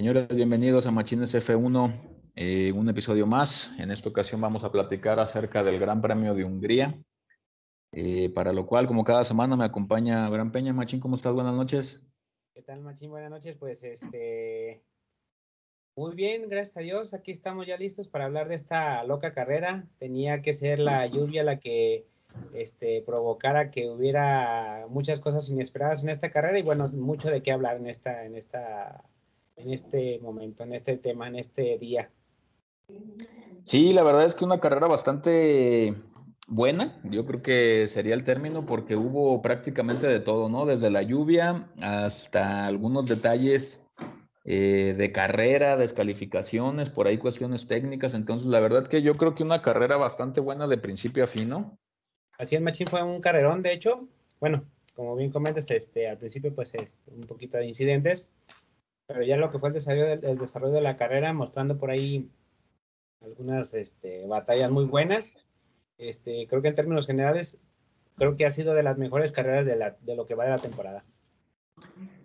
Señores, bienvenidos a Machines F1, eh, un episodio más. En esta ocasión vamos a platicar acerca del Gran Premio de Hungría, eh, para lo cual, como cada semana, me acompaña Abraham Peña. Machín, ¿cómo estás? Buenas noches. ¿Qué tal, Machín? Buenas noches. Pues, este, muy bien, gracias a Dios. Aquí estamos ya listos para hablar de esta loca carrera. Tenía que ser la lluvia la que este, provocara que hubiera muchas cosas inesperadas en esta carrera y bueno, mucho de qué hablar en esta, en esta en este momento, en este tema, en este día. Sí, la verdad es que una carrera bastante buena, yo creo que sería el término porque hubo prácticamente de todo, ¿no? Desde la lluvia hasta algunos detalles eh, de carrera, descalificaciones, por ahí cuestiones técnicas, entonces la verdad que yo creo que una carrera bastante buena de principio a fin, ¿no? Así el Machín fue un carrerón, de hecho, bueno, como bien comentas, este, al principio pues este, un poquito de incidentes, pero ya lo que fue el desarrollo, el desarrollo de la carrera, mostrando por ahí algunas este, batallas muy buenas. Este, creo que en términos generales, creo que ha sido de las mejores carreras de, la, de lo que va de la temporada.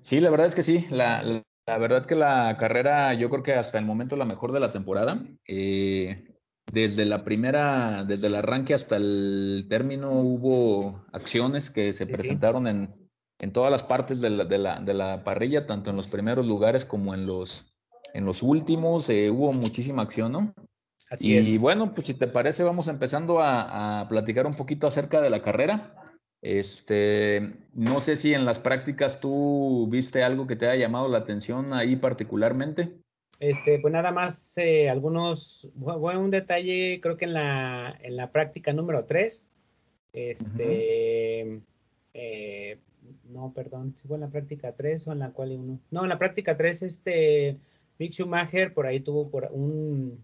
Sí, la verdad es que sí. La, la, verdad que la carrera, yo creo que hasta el momento la mejor de la temporada. Eh, desde la primera, desde el arranque hasta el término hubo acciones que se presentaron en, en todas las partes de la, de la, de la parrilla, tanto en los primeros lugares como en los, en los últimos. Eh, hubo muchísima acción, ¿no? Así y, es. Y bueno, pues si te parece, vamos empezando a, a, platicar un poquito acerca de la carrera. Este, no sé si en las prácticas tú viste algo que te haya llamado la atención ahí particularmente. Este, pues nada más eh, algunos, bueno, un detalle, creo que en la, en la práctica número 3, este, uh -huh. eh, no, perdón, si fue en la práctica 3 o en la cual 1. No, en la práctica 3, este, Mick Schumacher por ahí tuvo por un,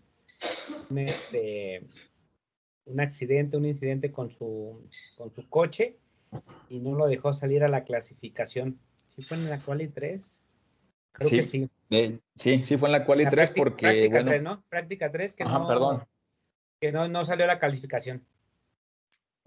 un, este, un accidente, un incidente con su, con su coche y no lo dejó salir a la clasificación. ¿Sí fue en la quali 3? Creo sí, que sí. Eh, sí, sí fue en la quali 3 práctica, porque... Práctica bueno, 3, ¿no? Práctica 3 que, Ajá, no, perdón. que no, no salió a la calificación.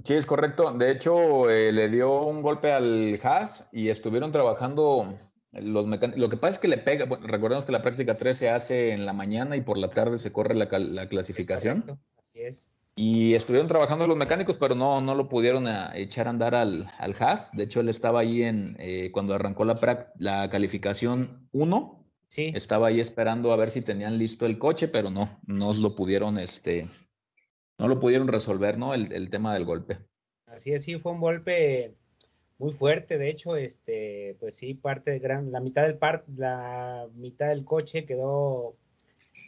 Sí, es correcto. De hecho, eh, le dio un golpe al Haas y estuvieron trabajando los mecánicos. Lo que pasa es que le pega, bueno, recordemos que la práctica 3 se hace en la mañana y por la tarde se corre la, la clasificación. Es Así es. Y estuvieron trabajando los mecánicos, pero no, no lo pudieron a, echar a andar al, al Haas. De hecho, él estaba ahí en, eh, cuando arrancó la, la calificación 1. Sí. Estaba ahí esperando a ver si tenían listo el coche, pero no, no lo pudieron, este, no lo pudieron resolver, ¿no? El, el, tema del golpe. Así es, sí, fue un golpe muy fuerte, de hecho, este, pues sí, parte de gran, la mitad del par, la mitad del coche quedó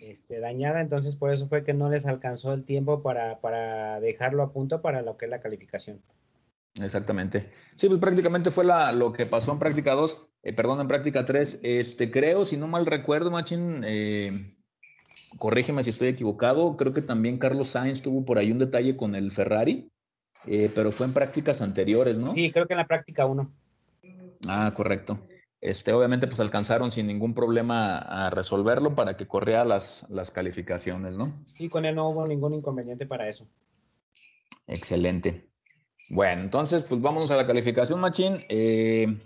este, dañada, entonces por eso fue que no les alcanzó el tiempo para, para dejarlo a punto para lo que es la calificación. Exactamente. Sí, pues prácticamente fue la, lo que pasó en práctica 2, eh, perdón, en práctica 3. Este, creo, si no mal recuerdo, Machín, eh, corrígeme si estoy equivocado, creo que también Carlos Sainz tuvo por ahí un detalle con el Ferrari, eh, pero fue en prácticas anteriores, ¿no? Sí, creo que en la práctica 1. Ah, correcto. Este, obviamente, pues alcanzaron sin ningún problema a resolverlo para que corriera las, las calificaciones, ¿no? Sí, con él no hubo ningún inconveniente para eso. Excelente. Bueno, entonces, pues vámonos a la calificación, Machín. Eh,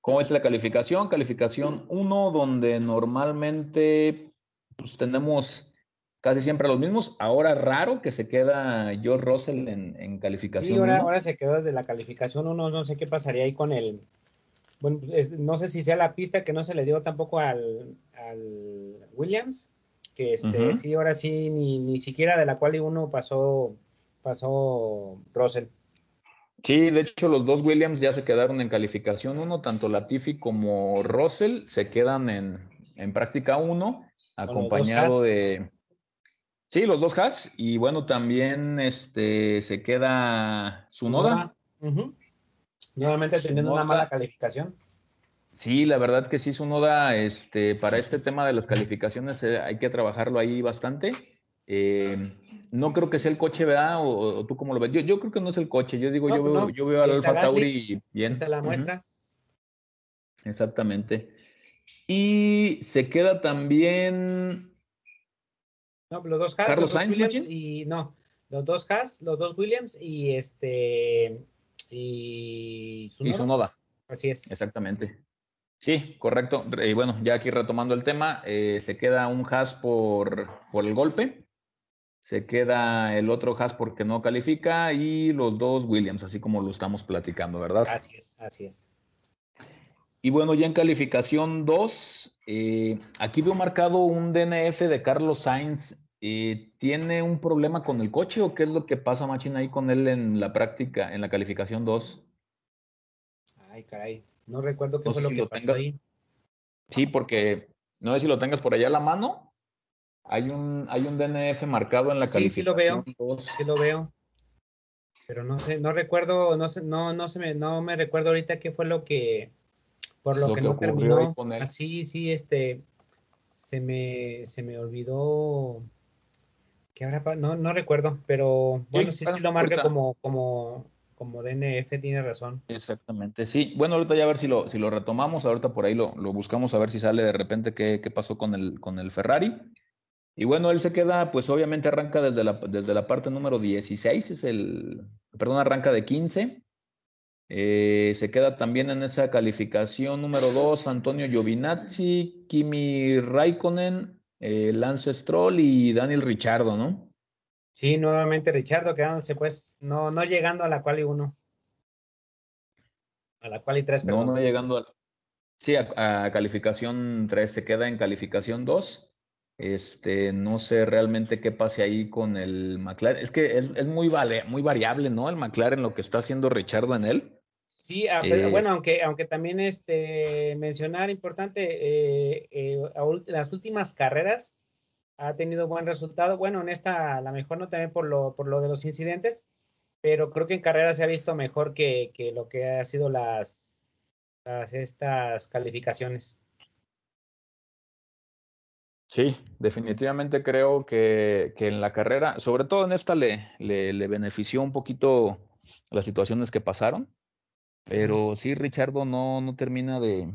¿Cómo es la calificación? Calificación 1, donde normalmente pues tenemos casi siempre los mismos. Ahora raro que se queda George Russell en, en calificación. Sí, ahora, ahora, se quedó desde la calificación 1. No sé qué pasaría ahí con el. Bueno, es, no sé si sea la pista que no se le dio tampoco al, al Williams. Que este, uh -huh. sí, ahora sí, ni, ni siquiera de la cual uno pasó, pasó Russell. Sí, de hecho los dos Williams ya se quedaron en calificación 1, tanto Latifi como Russell se quedan en, en práctica 1 acompañado de sí los dos Haas y bueno también este se queda Sunoda uh -huh. nuevamente teniendo una mala calificación sí la verdad que sí Sunoda este para este tema de las calificaciones eh, hay que trabajarlo ahí bastante eh, no creo que sea el coche, ¿verdad? O, o, tú cómo lo ves. Yo, yo creo que no es el coche. Yo digo, no, yo, veo, yo veo al Alfa Tauri bien. Esta es la muestra. Uh -huh. Exactamente. Y se queda también. No, los dos Haas, Carlos los dos Sainz, Williams y no, los dos Haas, los dos Williams y este y Sunoda. Y Sunoda. Así es. Exactamente. Sí, correcto. Y bueno, ya aquí retomando el tema, eh, se queda un Haas por, por el golpe, se queda el otro Haas porque no califica y los dos Williams, así como lo estamos platicando, ¿verdad? Así es, así es. Y bueno, ya en calificación 2, eh, aquí veo marcado un DNF de Carlos Sainz. Eh, ¿Tiene un problema con el coche o qué es lo que pasa, Machina, ahí con él en la práctica, en la calificación 2? Ay, caray. No recuerdo qué fue lo que pasó ahí. Sí, porque no sé si lo tengas por allá a la mano. Hay un, hay un DNF marcado en la calificación. Sí, sí lo veo. Sí lo veo. Pero no sé, no recuerdo, no sé, no, no se me, no me recuerdo ahorita qué fue lo que, por lo, que, no terminó. Ah, sí, sí, este, se me, se me olvidó. que ahora no, no recuerdo, pero bueno, sí, sí, lo marca como, como, como DNF, tiene razón. Exactamente, sí. Bueno, ahorita ya a ver si lo, si lo retomamos, ahorita por ahí lo, lo buscamos a ver si sale de repente qué, qué, pasó con el, con el Ferrari. Y bueno, él se queda, pues obviamente arranca desde la, desde la parte número 16, es el, perdón, arranca de 15. Eh, se queda también en esa calificación número 2 Antonio Giovinazzi, Kimi Raikkonen, eh, Lance Stroll y Daniel Richardo, ¿no? Sí, nuevamente Richardo quedándose pues, no, no llegando a la cual y uno. A la cual y tres, perdón. No, no llegando a... Sí, a, calificación 3 se queda en calificación 2. Este, no sé realmente qué pase ahí con el McLaren. Es que es, es muy, vale, muy variable, ¿no? El McLaren, lo que está haciendo Richardo en él. Sí, ah, eh, bueno, aunque, aunque también este, mencionar importante, eh, eh, las últimas carreras, ha tenido buen resultado. Bueno, en esta a lo mejor no también por lo, por lo de los incidentes, pero creo que en carrera se ha visto mejor que, que lo que ha sido las, las estas calificaciones. Sí, definitivamente creo que, que, en la carrera, sobre todo en esta, le, le, le, benefició un poquito las situaciones que pasaron. Pero sí, Richardo no, no termina de,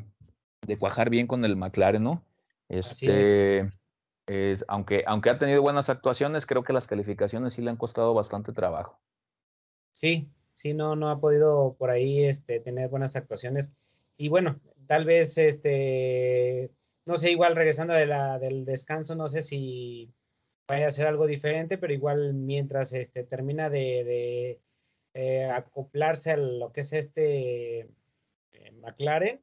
de cuajar bien con el McLaren, ¿no? Este, es, aunque, aunque ha tenido buenas actuaciones, creo que las calificaciones sí le han costado bastante trabajo. Sí, sí, no, no ha podido por ahí este, tener buenas actuaciones. Y bueno, tal vez, este, no sé, igual regresando de la, del descanso, no sé si vaya a ser algo diferente, pero igual mientras este, termina de, de eh, acoplarse a lo que es este eh, McLaren,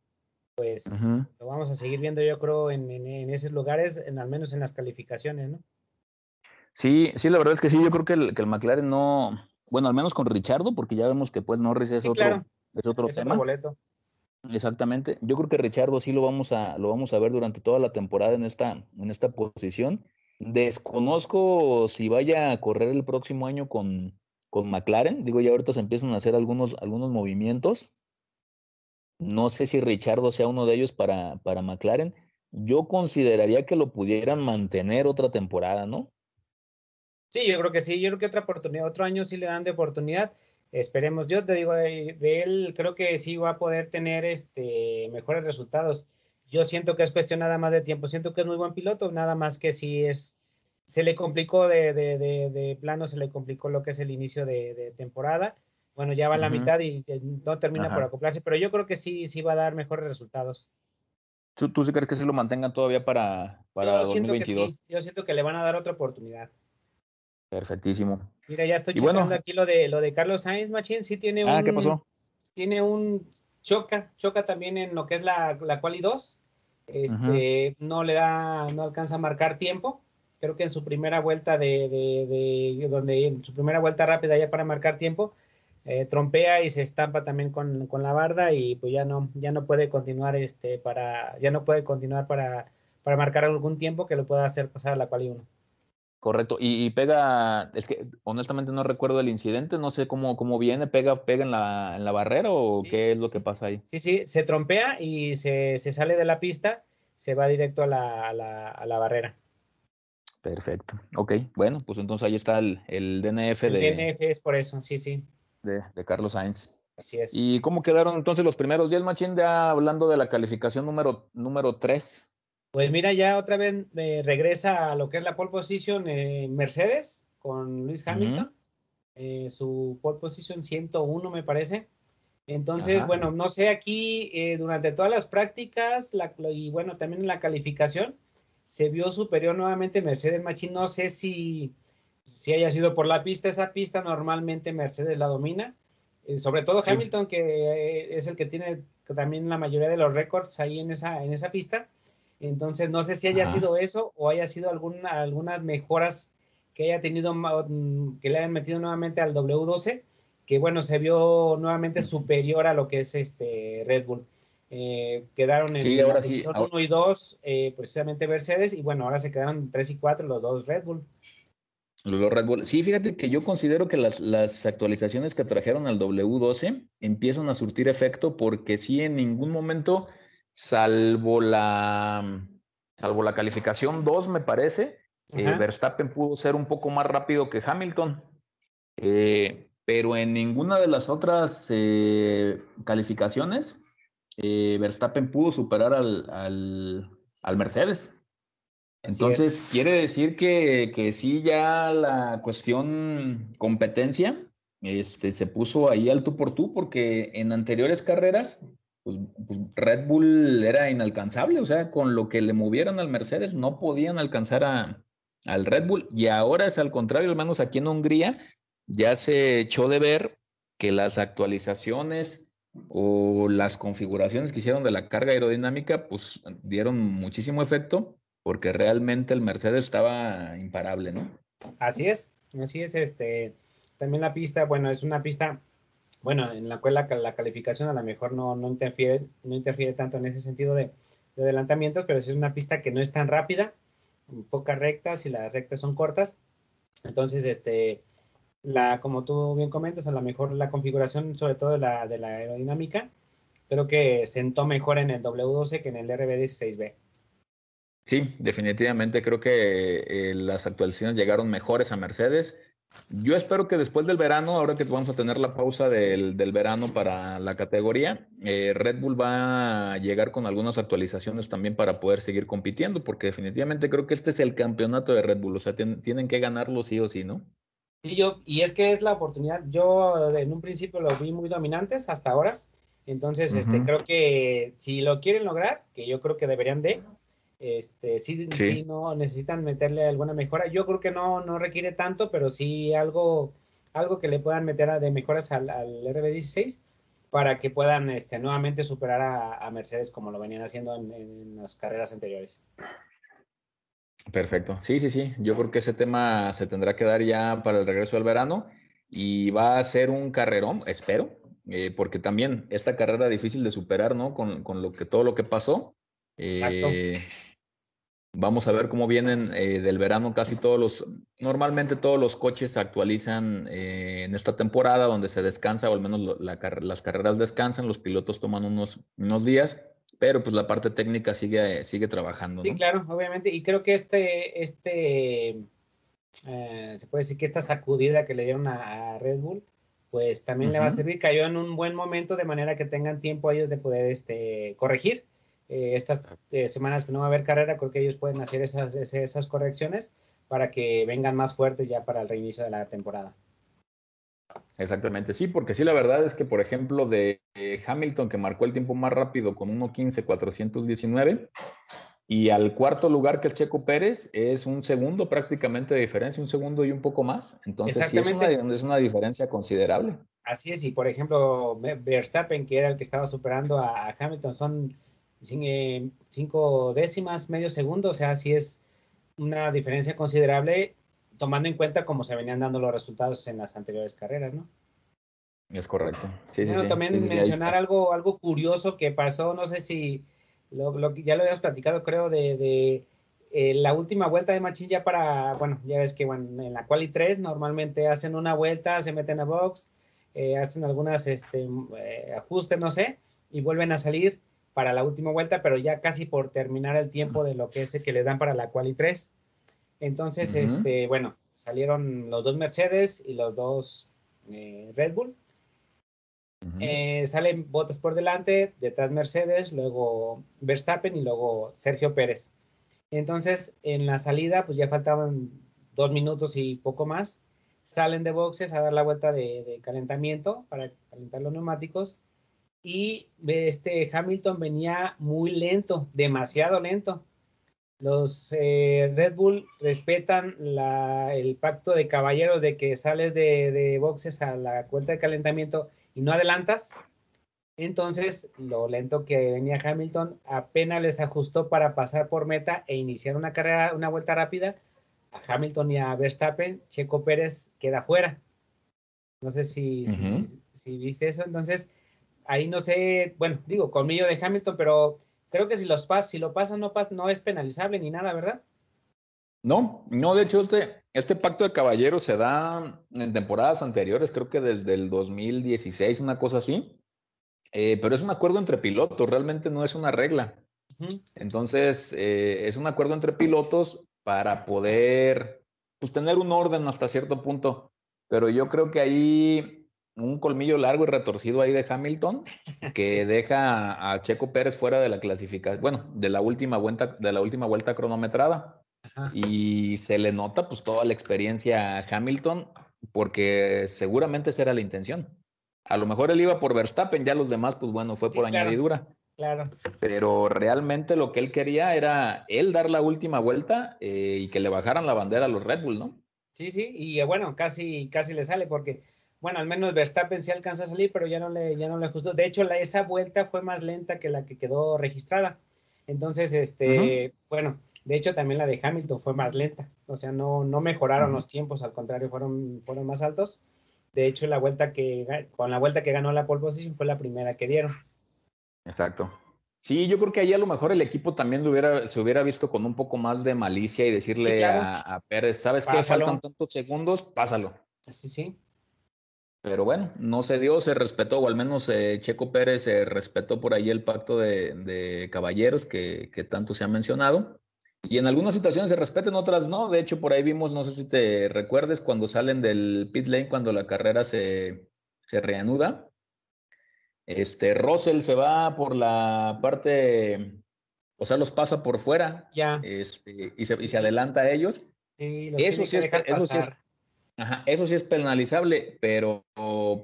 pues lo vamos a seguir viendo yo creo en, en, esos lugares, en, al menos en las calificaciones, ¿no? Sí, sí, la verdad es que sí, yo creo que el, que el McLaren no, bueno, al menos con Richardo, porque ya vemos que pues Norris es otro, es otro tema. boleto. Exactamente. Yo creo que Richardo sí lo vamos a, lo vamos a ver durante toda la temporada en esta, en esta posición. Desconozco si vaya a correr el próximo año con, con McLaren. Digo, ya ahorita se empiezan a hacer algunos, algunos movimientos. No sé si Richardo sea uno de ellos para, para McLaren. Yo consideraría que lo pudieran mantener otra temporada, ¿no? Sí, yo creo que sí. Yo creo que otra oportunidad, otro año sí le dan de oportunidad. Esperemos. Yo te digo, de, él creo que sí va a poder tener este mejores resultados. Yo siento que es cuestión nada más de tiempo. Siento que es muy buen piloto, nada más que si es se le complicó de, de, de, de plano, se le complicó lo que es el inicio de, temporada bueno, ya va a la mitad y no termina por acoplarse, pero yo creo que sí, sí va a dar mejores resultados. ¿Tú, tú sí crees que sí lo mantengan todavía para, para yo Siento que sí. Yo siento que le van a dar otra oportunidad. Perfectísimo. Mira, ya estoy checando aquí lo de lo de Carlos Sainz Machín, sí tiene ah, un ¿qué pasó? tiene un choca, choca también en lo que es la, la quali 2. Este, no le da, no alcanza a marcar tiempo. Creo que en su primera vuelta de, de, de donde en su primera vuelta rápida ya para marcar tiempo, eh, trompea y se estampa también con, con, la barda y pues ya no, ya no puede continuar este para, ya no puede continuar para, para marcar algún tiempo que lo pueda hacer pasar a la cual y uno. Correcto, y, pega, es que honestamente no recuerdo el incidente, no sé cómo, cómo viene, pega, pega en la, en la barrera o qué es lo que pasa ahí. Sí, sí, se trompea y se, se sale de la pista, se va directo a la, a la, a la barrera. Perfecto, ok, bueno, pues entonces ahí está el, el DNF el DNF es por eso, sí, sí de, Carlos Sainz. Así es. ¿Y cómo quedaron entonces los primeros 10 machín ya hablando de la calificación número, número 3? Pues mira, ya otra vez eh, regresa a lo que es la pole position eh, Mercedes con Luis Hamilton. Eh, su pole position 101 me parece. Entonces, bueno, no sé, aquí eh, durante todas las prácticas y bueno, también en la calificación, se vio superior nuevamente Mercedes Machín. No sé si, si haya sido por la pista. Esa pista normalmente Mercedes la domina. Eh, sobre todo Hamilton, que eh, es el que tiene también la mayoría de los récords ahí en esa, en esa pista. Entonces, no sé si haya sido eso o haya sido alguna, algunas mejoras que haya tenido, mm, que le hayan metido nuevamente al W12 que bueno, se vio nuevamente superior a lo que es este Red Bull. Eh, quedaron en sí, ahora sí, 1 y 2 eh, precisamente Mercedes y bueno, ahora se quedaron 3 y 4 los dos Red Bull. Los Red Bull. Sí, fíjate que yo considero que las, las, actualizaciones que trajeron al W12 empiezan a surtir efecto porque sí en ningún momento, salvo la, salvo la calificación 2 me parece, eh, Verstappen pudo ser un poco más rápido que Hamilton. Eh, pero en ninguna de las otras calificaciones eh, Verstappen pudo superar al, Mercedes. Entonces, quiere decir que, que, sí, ya la cuestión competencia este, se puso ahí al tú por tú, porque en anteriores carreras, pues, pues, Red Bull era inalcanzable, o sea, con lo que le movieron al Mercedes no podían alcanzar a, al Red Bull, y ahora es al contrario, al menos aquí en Hungría, ya se echó de ver que las actualizaciones o las configuraciones que hicieron de la carga aerodinámica, pues dieron muchísimo efecto porque realmente el Mercedes estaba imparable, ¿no? Así es, así es, este, también la pista, bueno, es una pista, bueno, en la cual la, calificación a lo mejor no, no, interfiere, no interfiere tanto en ese sentido de, de adelantamientos, pero es una pista que no es tan rápida, pocas rectas y las rectas son cortas, entonces, este, la, como tú bien comentas, a lo mejor la configuración, sobre todo de la, de la aerodinámica, creo que sentó mejor en el W12 que en el RB16B. Sí, definitivamente creo que eh, las actualizaciones llegaron mejores a Mercedes. Yo espero que después del verano, ahora que vamos a tener la pausa del, verano para la categoría, eh, Red Bull va a llegar con algunas actualizaciones también para poder seguir compitiendo, porque definitivamente creo que este es el campeonato de Red Bull, o sea, tienen que ganarlo sí o sí, ¿no? Sí, yo, y es que es la oportunidad. Yo en un principio lo vi muy dominantes hasta ahora. Entonces, este, creo que si lo quieren lograr, que yo creo que deberían de, este, sí, sí. no necesitan meterle alguna mejora. Yo creo que no, no requiere tanto, pero sí algo, algo que le puedan meter a, de mejoras al, al, RB16 para que puedan este, nuevamente superar a, Mercedes como lo venían haciendo en las carreras anteriores. Perfecto. Sí, sí, sí. Yo creo que ese tema se tendrá que dar ya para el regreso del verano y va a ser un carrerón, espero, eh, porque también esta carrera difícil de superar, ¿no? Con, con lo que todo lo que pasó. Eh, vamos a ver cómo vienen eh, del verano casi todos los, normalmente todos los coches se actualizan en esta temporada donde se descansa, o al menos las carreras descansan, los pilotos toman unos, unos días pero pues la parte técnica sigue, sigue trabajando. Sí, claro, obviamente, y creo que este, este, eh, se puede decir que esta sacudida que le dieron a, Red Bull, pues también le va a servir, cayó en un buen momento de manera que tengan tiempo ellos de poder este, corregir. Eh, estas eh, semanas que no va a haber carrera, creo que ellos pueden hacer esas, esas correcciones para que vengan más fuertes ya para el reinicio de la temporada. Exactamente, sí, porque sí, la verdad es que, por ejemplo, de Hamilton, que marcó el tiempo más rápido con 1.15.419, y al cuarto lugar que el Checo Pérez es un segundo prácticamente de diferencia, un segundo y un poco más. Entonces, sí es, una, es una diferencia considerable. Así es, y por ejemplo, Verstappen, que era el que estaba superando a Hamilton, son eh, cinco décimas, medio segundo, o sea, sí es una diferencia considerable tomando en cuenta cómo se venían dando los resultados en las anteriores carreras, ¿no? Es correcto. Sí, también mencionar algo, algo curioso que pasó, no sé si lo, ya lo habíamos platicado, creo, de, eh, la última vuelta de Machín ya para, bueno, ya ves que bueno, en la quali 3 normalmente hacen una vuelta, se meten a box, eh, hacen algunas este, eh, ajustes, no sé, y vuelven a salir para la última vuelta, pero ya casi por terminar el tiempo de lo que es el que les dan para la quali 3. Entonces, este, bueno, salieron los dos Mercedes y los dos eh, Red Bull. Eh, salen botas por delante, detrás Mercedes, luego Verstappen y luego Sergio Pérez. Entonces, en la salida, pues ya faltaban dos minutos y poco más. Salen de boxes a dar la vuelta de, calentamiento para calentar los neumáticos. y este Hamilton venía muy lento, demasiado lento. Los eh, Red Bull respetan el pacto de caballeros de que sales de, boxes a la cuenta de calentamiento y no adelantas. Entonces, lo lento que venía Hamilton apenas les ajustó para pasar por meta e iniciar una carrera, una vuelta rápida. A Hamilton y a Verstappen, Checo Pérez queda fuera. No sé si, si, viste eso. Entonces, ahí no sé, bueno, digo, colmillo de Hamilton, pero creo que si los pas, si lo pasan, no pasa, no es penalizable ni nada, ¿verdad? No, no, de hecho, este, este pacto de caballeros se da en temporadas anteriores, creo que desde el 2016, una cosa así. Eh, pero es un acuerdo entre pilotos, realmente no es una regla. Entonces, eh, es un acuerdo entre pilotos para poder pues, tener un orden hasta cierto punto. Pero yo creo que ahí un colmillo largo y retorcido ahí de Hamilton que deja a Checo Pérez fuera de la clasificación, bueno, de la última vuelta, de la última vuelta cronometrada. Y se le nota pues toda la experiencia a Hamilton porque seguramente esa era la intención. A lo mejor él iba por Verstappen, ya los demás pues bueno, fue por añadidura. Claro. Pero realmente lo que él quería era él dar la última vuelta eh, y que le bajaran la bandera a los Red Bull, ¿no? Sí, sí, y bueno, casi, casi le sale porque, bueno, al menos Verstappen sí alcanza a salir, pero ya no le, ya no le ajustó. De hecho, la, esa vuelta fue más lenta que la que quedó registrada. Entonces, este, bueno, de hecho también la de Hamilton fue más lenta. O sea, no, no mejoraron los tiempos, al contrario, fueron, fueron más altos. De hecho, la vuelta que, con la vuelta que ganó la pole position fue la primera que dieron. Exacto. Sí, yo creo que ahí a lo mejor el equipo también hubiera, se hubiera visto con un poco más de malicia y decirle a, Pérez, ¿sabes qué? Faltan tantos segundos, pásalo. Sí, sí. Pero bueno, no se dio, se respetó, o al menos eh, Checo Pérez se respetó por ahí el pacto de, caballeros que, tanto se ha mencionado. Y en algunas situaciones se respetan, otras no. De hecho, por ahí vimos, no sé si te recuerdes, cuando salen del pit lane, cuando la carrera se, se reanuda este, Russell se va por la parte, o sea, los pasa por fuera. Ya. Este, y, se, y se adelanta a ellos. Sí, eso, sí es, eso sí es, ajá, eso sí es penalizable, pero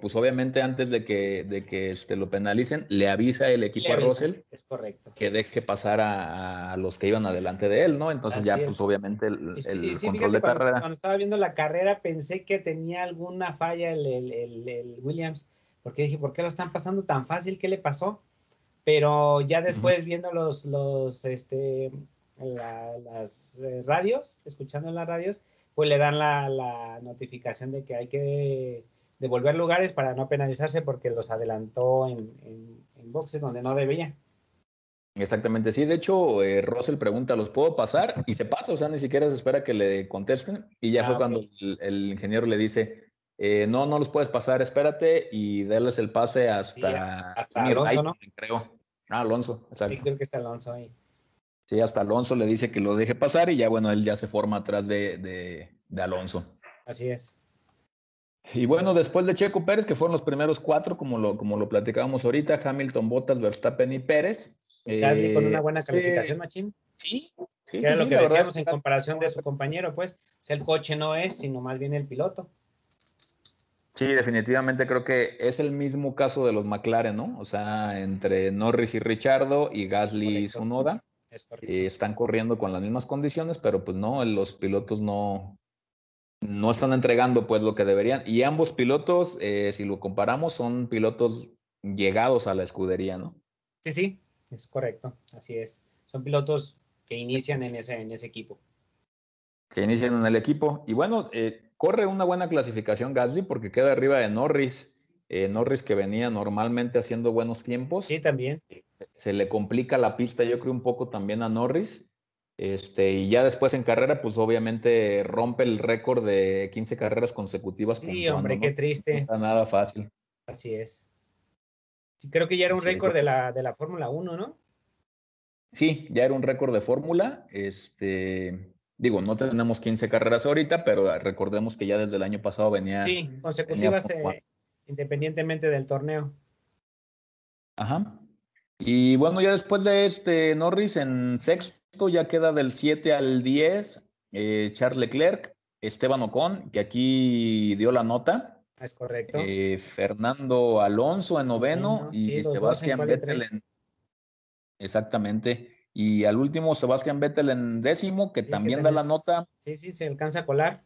pues obviamente antes de que, de que este, lo penalicen, le avisa el equipo a Russell es correcto. que deje pasar a, los que iban adelante de él, ¿no? Entonces ya, pues obviamente el, el control de cuando, carrera. Cuando estaba viendo la carrera pensé que tenía alguna falla el, el Williams porque dije, ¿por qué lo están pasando tan fácil? ¿Qué le pasó? Pero ya después viendo los, los, este, las eh, radios, escuchando en las radios, pues le dan la, notificación de que hay que devolver lugares para no penalizarse porque los adelantó en, en, boxes donde no debía. Exactamente, sí. De hecho, eh, Russell pregunta, ¿los puedo pasar? Y se pasa, o sea, ni siquiera se espera que le contesten. Y ya ah, fue cuando el, ingeniero le dice, eh, no, no los puedes pasar, espérate y darles el pase hasta, hasta Alonso, ¿no? Creo. Ah, Alonso, exacto. Sí, creo que está Alonso ahí. Sí, hasta Alonso le dice que lo deje pasar y ya, bueno, él ya se forma atrás de, de, Alonso. Así es. Y bueno, después de Checo Pérez, que fueron los primeros cuatro, como lo, como lo platicábamos ahorita, Hamilton, Bottas, Verstappen y Pérez. Eh, con una buena calificación, Machín. Sí, sí. era lo que decíamos en comparación de su compañero, pues. O sea, el coche no es, sino más bien el piloto. Sí, definitivamente creo que es el mismo caso de los McLaren, ¿no? O sea, entre Norris y Richardo y Gasly y Sonoda eh, están corriendo con las mismas condiciones, pero pues no, los pilotos no, no están entregando pues lo que deberían. Y ambos pilotos, eh, si lo comparamos, son pilotos llegados a la escudería, ¿no? Sí, sí, es correcto, así es. Son pilotos que inician en ese, en ese equipo. Que inician en el equipo. Y bueno, eh, corre una buena clasificación Gasly porque queda arriba de Norris. Eh, Norris que venía normalmente haciendo buenos tiempos. Sí, también. Se, le complica la pista, yo creo, un poco también a Norris. Este, y ya después en carrera, pues obviamente rompe el récord de 15 carreras consecutivas. Sí, hombre, qué triste. No está nada fácil. Así es. Sí, creo que ya era un récord de la, de la Fórmula 1, ¿no? Sí, ya era un récord de Fórmula. Este, Digo, no tenemos 15 carreras ahorita, pero recordemos que ya desde el año pasado venía. Sí, consecutivas eh, independientemente del torneo. Ajá. Y bueno, ya después de este Norris en sexto, ya queda del 7 al 10 eh, Charles Leclerc, Esteban Ocon, que aquí dio la nota. Es correcto. Eh, Fernando Alonso en noveno y Sebastián Vettel en... Exactamente. Y al último, Sebastián Vettel en décimo, que también da la nota. Sí, sí, se alcanza a colar.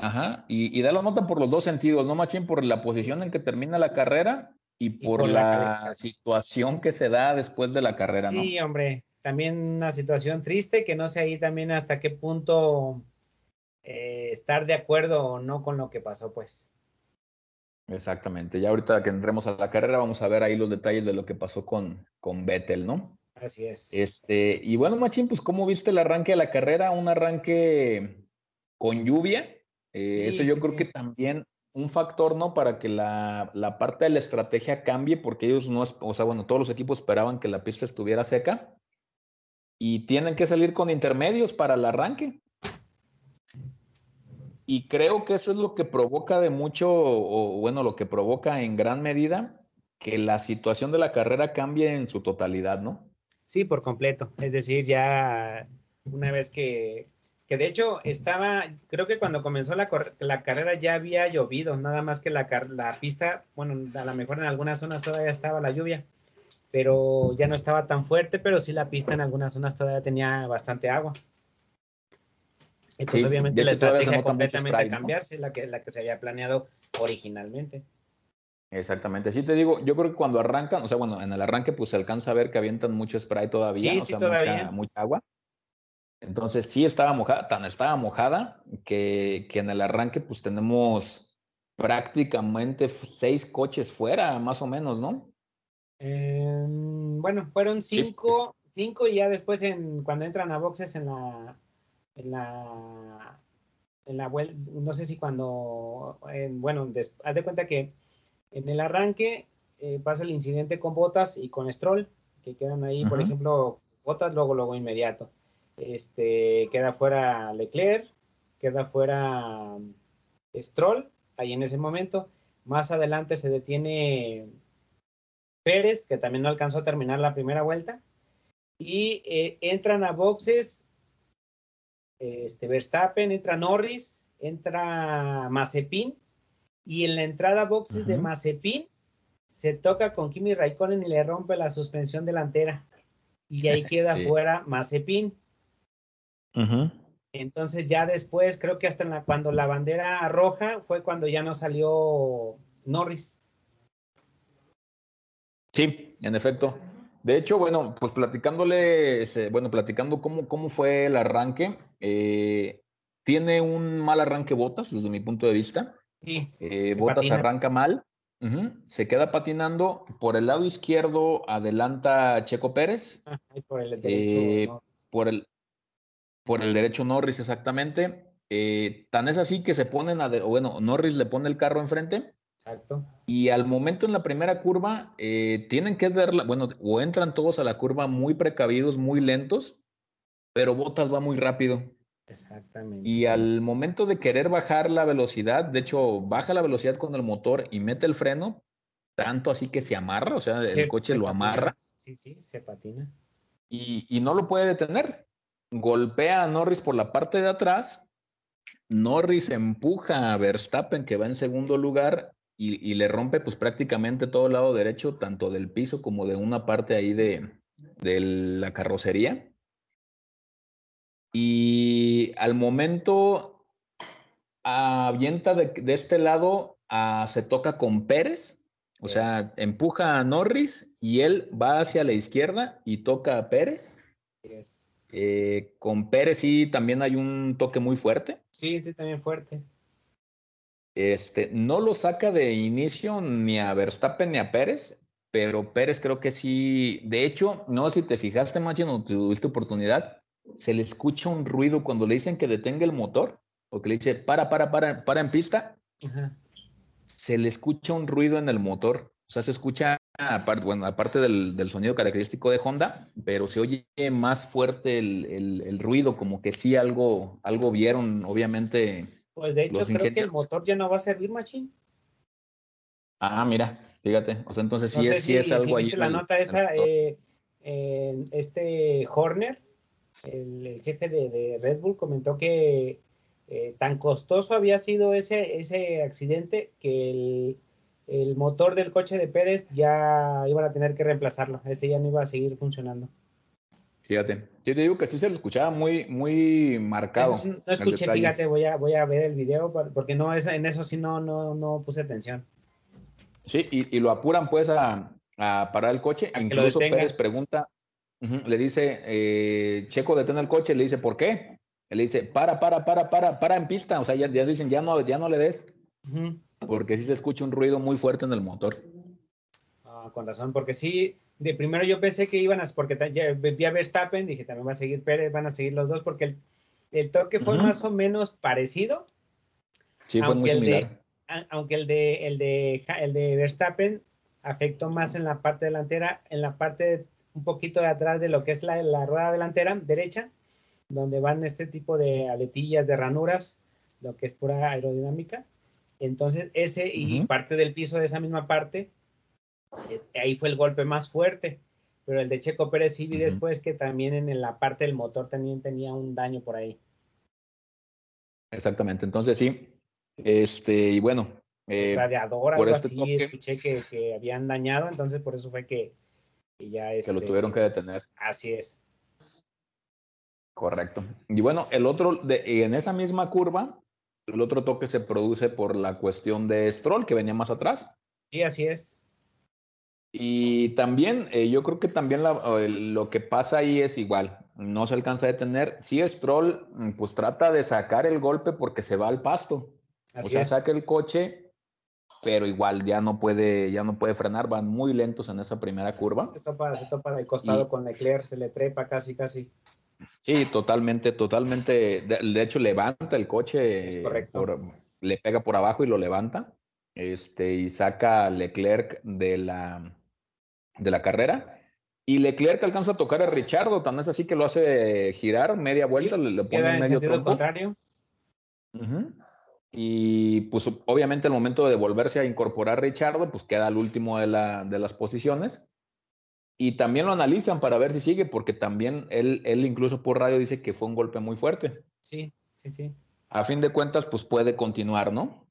Ajá, y, da la nota por los dos sentidos, ¿no, Machín? Por la posición en que termina la carrera y por, la, situación que se da después de la carrera, ¿no? Sí, hombre, también una situación triste que no sé ahí también hasta qué punto eh, estar de acuerdo o no con lo que pasó, pues. Exactamente, ya ahorita que entremos a la carrera vamos a ver ahí los detalles de lo que pasó con, con Vettel, ¿no? Así es. Este, y bueno, Machín, pues ¿cómo viste el arranque de la carrera? Un arranque con lluvia, eh, eso yo creo que también un factor, ¿no? Para que la, parte de la estrategia cambie, porque ellos no, o sea, bueno, todos los equipos esperaban que la pista estuviera seca y tienen que salir con intermedios para el arranque. Y creo que eso es lo que provoca de mucho, o bueno, lo que provoca en gran medida que la situación de la carrera cambie en su totalidad, ¿no? Sí, por completo. Es decir, ya una vez que que de hecho estaba, creo que cuando comenzó la, la carrera ya había llovido, nada más que la, la pista, bueno, a lo mejor en algunas zonas todavía estaba la lluvia, pero ya no estaba tan fuerte, pero sí la pista en algunas zonas todavía tenía bastante agua. Y pues obviamente la estrategia completamente cambiarse, la, que, la que se había planeado originalmente. Exactamente, sí te digo, yo creo que cuando arrancan, o sea, bueno, en el arranque pues se alcanza a ver que avientan mucho spray todavía, sí, sí, todavía. mucha agua. Entonces sí estaba mojada, tan estaba mojada que, en el arranque pues tenemos prácticamente seis coches fuera, más o menos, ¿no? Em, bueno, fueron cinco, cinco y ya después en, cuando entran a boxes en la, en la, en la vuelta, no sé si cuando, bueno, haz de cuenta que en el arranque eh, pasa el incidente con Botas y con Stroll, que quedan ahí, por ejemplo, Botas, luego, luego inmediato. Este, queda fuera Leclerc, queda fuera Stroll, ahí en ese momento. Más adelante se detiene Pérez, que también no alcanzó a terminar la primera vuelta. Y eh, entran a boxes este, Verstappen, entra Norris, entra Mazepin. Y en la entrada a boxes de Mazepin se toca con Kimi Raikkonen y le rompe la suspensión delantera. Y ahí queda fuera Mazepin. Entonces ya después, creo que hasta la, cuando la bandera roja fue cuando ya no salió Norris. Sí, en efecto. De hecho, bueno, pues platicándole, bueno, platicando cómo, cómo fue el arranque, eh, tiene un mal arranque Botas desde mi punto de vista. Sí. Eh, Botas arranca mal, se queda patinando. Por el lado izquierdo adelanta Checo Pérez. por el derecho. Eh, por el, por el derecho Norris, exactamente. Eh, tan es así que se ponen a, bueno, Norris le pone el carro enfrente. Exacto. Y al momento en la primera curva, eh, tienen que darla, bueno, o entran todos a la curva muy precavidos, muy lentos, pero Botas va muy rápido. Exactamente. Y al momento de querer bajar la velocidad, de hecho, baja la velocidad con el motor y mete el freno, tanto así que se amarra, o sea, el coche lo amarra. Sí, sí, se patina. Y, y, no lo puede detener golpea a Norris por la parte de atrás. Norris empuja a Verstappen, que va en segundo lugar, y, le rompe pues prácticamente todo el lado derecho, tanto del piso como de una parte ahí de, la carrocería. Y al momento avienta de, este lado, se toca con Pérez, o sea, empuja a Norris y él va hacia la izquierda y toca a Pérez. Eh, con Pérez sí también hay un toque muy fuerte. Sí, sí, también fuerte. Este, no lo saca de inicio ni a Verstappen ni a Pérez, pero Pérez creo que sí. De hecho, no sé si te fijaste, Machino, o tuviste oportunidad, se le escucha un ruido cuando le dicen que detenga el motor, o que le dice para, para, para, para en pista. Se le escucha un ruido en el motor. O sea, se escucha aparte, bueno, aparte del, sonido característico de Honda, pero se oye más fuerte el, ruido, como que sí algo, algo vieron, obviamente. Pues de hecho creo que el motor ya no va a servir, machín. Ah, mira, fíjate. O sea, entonces sí, es, sí es algo ahí. La nota esa, eh, este Horner, el, jefe de, Red Bull, comentó que eh, tan costoso había sido ese, ese accidente que el, el, motor del coche de Pérez ya iban a tener que reemplazarlo. Ese ya no iba a seguir funcionando. Fíjate, yo te digo que sí se lo escuchaba muy, muy marcado. no escuché, fíjate, voy a, voy a ver el video porque no es, en eso sí no, no, no puse atención. Sí, y, y lo apuran pues a, a parar el coche. Incluso Pérez pregunta, le dice, eh, Checo detén el coche, le dice, ¿por qué? Le dice, para, para, para, para, para en pista. O sea, ya, ya dicen, ya no, ya no le des. Porque sí se escucha un ruido muy fuerte en el motor. Ah, con razón, porque sí, de primero yo pensé que iban a, porque ya vi a Verstappen, dije, también va a seguir Pérez, van a seguir los dos, porque el, el toque fue más o menos parecido. Sí, fue muy similar. aunque el de, el de, el de Verstappen afectó más en la parte delantera, en la parte un poquito de atrás de lo que es la, la rueda delantera derecha, donde van este tipo de aletillas, de ranuras, lo que es pura aerodinámica. Entonces, ese y parte del piso de esa misma parte, ahí fue el golpe más fuerte. Pero el de Checo Pérez sí vi después que también en la parte del motor también tenía un daño por ahí. Exactamente, entonces sí. Este, y bueno, eh, radiador, algo este así, escuché que, que, habían dañado, entonces por eso fue que, ya este, que lo este, tuvieron que detener. Así es. Correcto. Y bueno, el otro, de, en esa misma curva, el otro toque se produce por la cuestión de Stroll, que venía más atrás. Sí, así es. Y también, eh, yo creo que también lo que pasa ahí es igual, no se alcanza a detener. Si Stroll, mm, pues trata de sacar el golpe porque se va al pasto. Así o sea, saca el coche pero igual ya no puede, ya no puede frenar, van muy lentos en esa primera curva. Se topa, se topa de costado con Leclerc, se le trepa casi, casi. Sí, totalmente, totalmente. De, hecho, levanta el coche. Es correcto. le pega por abajo y lo levanta. Este, y saca a Leclerc de la, de la carrera. Y Leclerc alcanza a tocar a Richardo, también es así que lo hace girar media vuelta, le, pone en medio sentido contrario. Y pues obviamente al momento de volverse a incorporar Richardo, pues queda al último de, la, de las posiciones. Y también lo analizan para ver si sigue, porque también él, él incluso por radio dice que fue un golpe muy fuerte. Sí, sí, sí. A fin de cuentas, pues puede continuar, ¿no?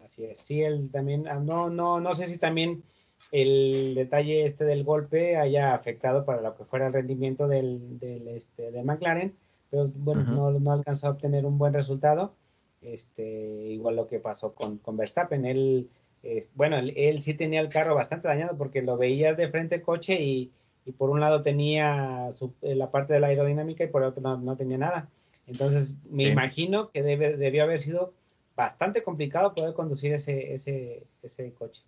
Así es. Sí, él también, ah, no, no, no sé si también el detalle este del golpe haya afectado para lo que fuera el rendimiento del, del este, de McLaren, pero bueno, no, no alcanzó a obtener un buen resultado este, igual lo que pasó con, con Verstappen. Él, bueno, él, sí tenía el carro bastante dañado porque lo veías de frente el coche y, y por un lado tenía eh, la parte de la aerodinámica y por el otro no, tenía nada. Entonces, me imagino que debe, debió haber sido bastante complicado poder conducir ese, ese, ese coche.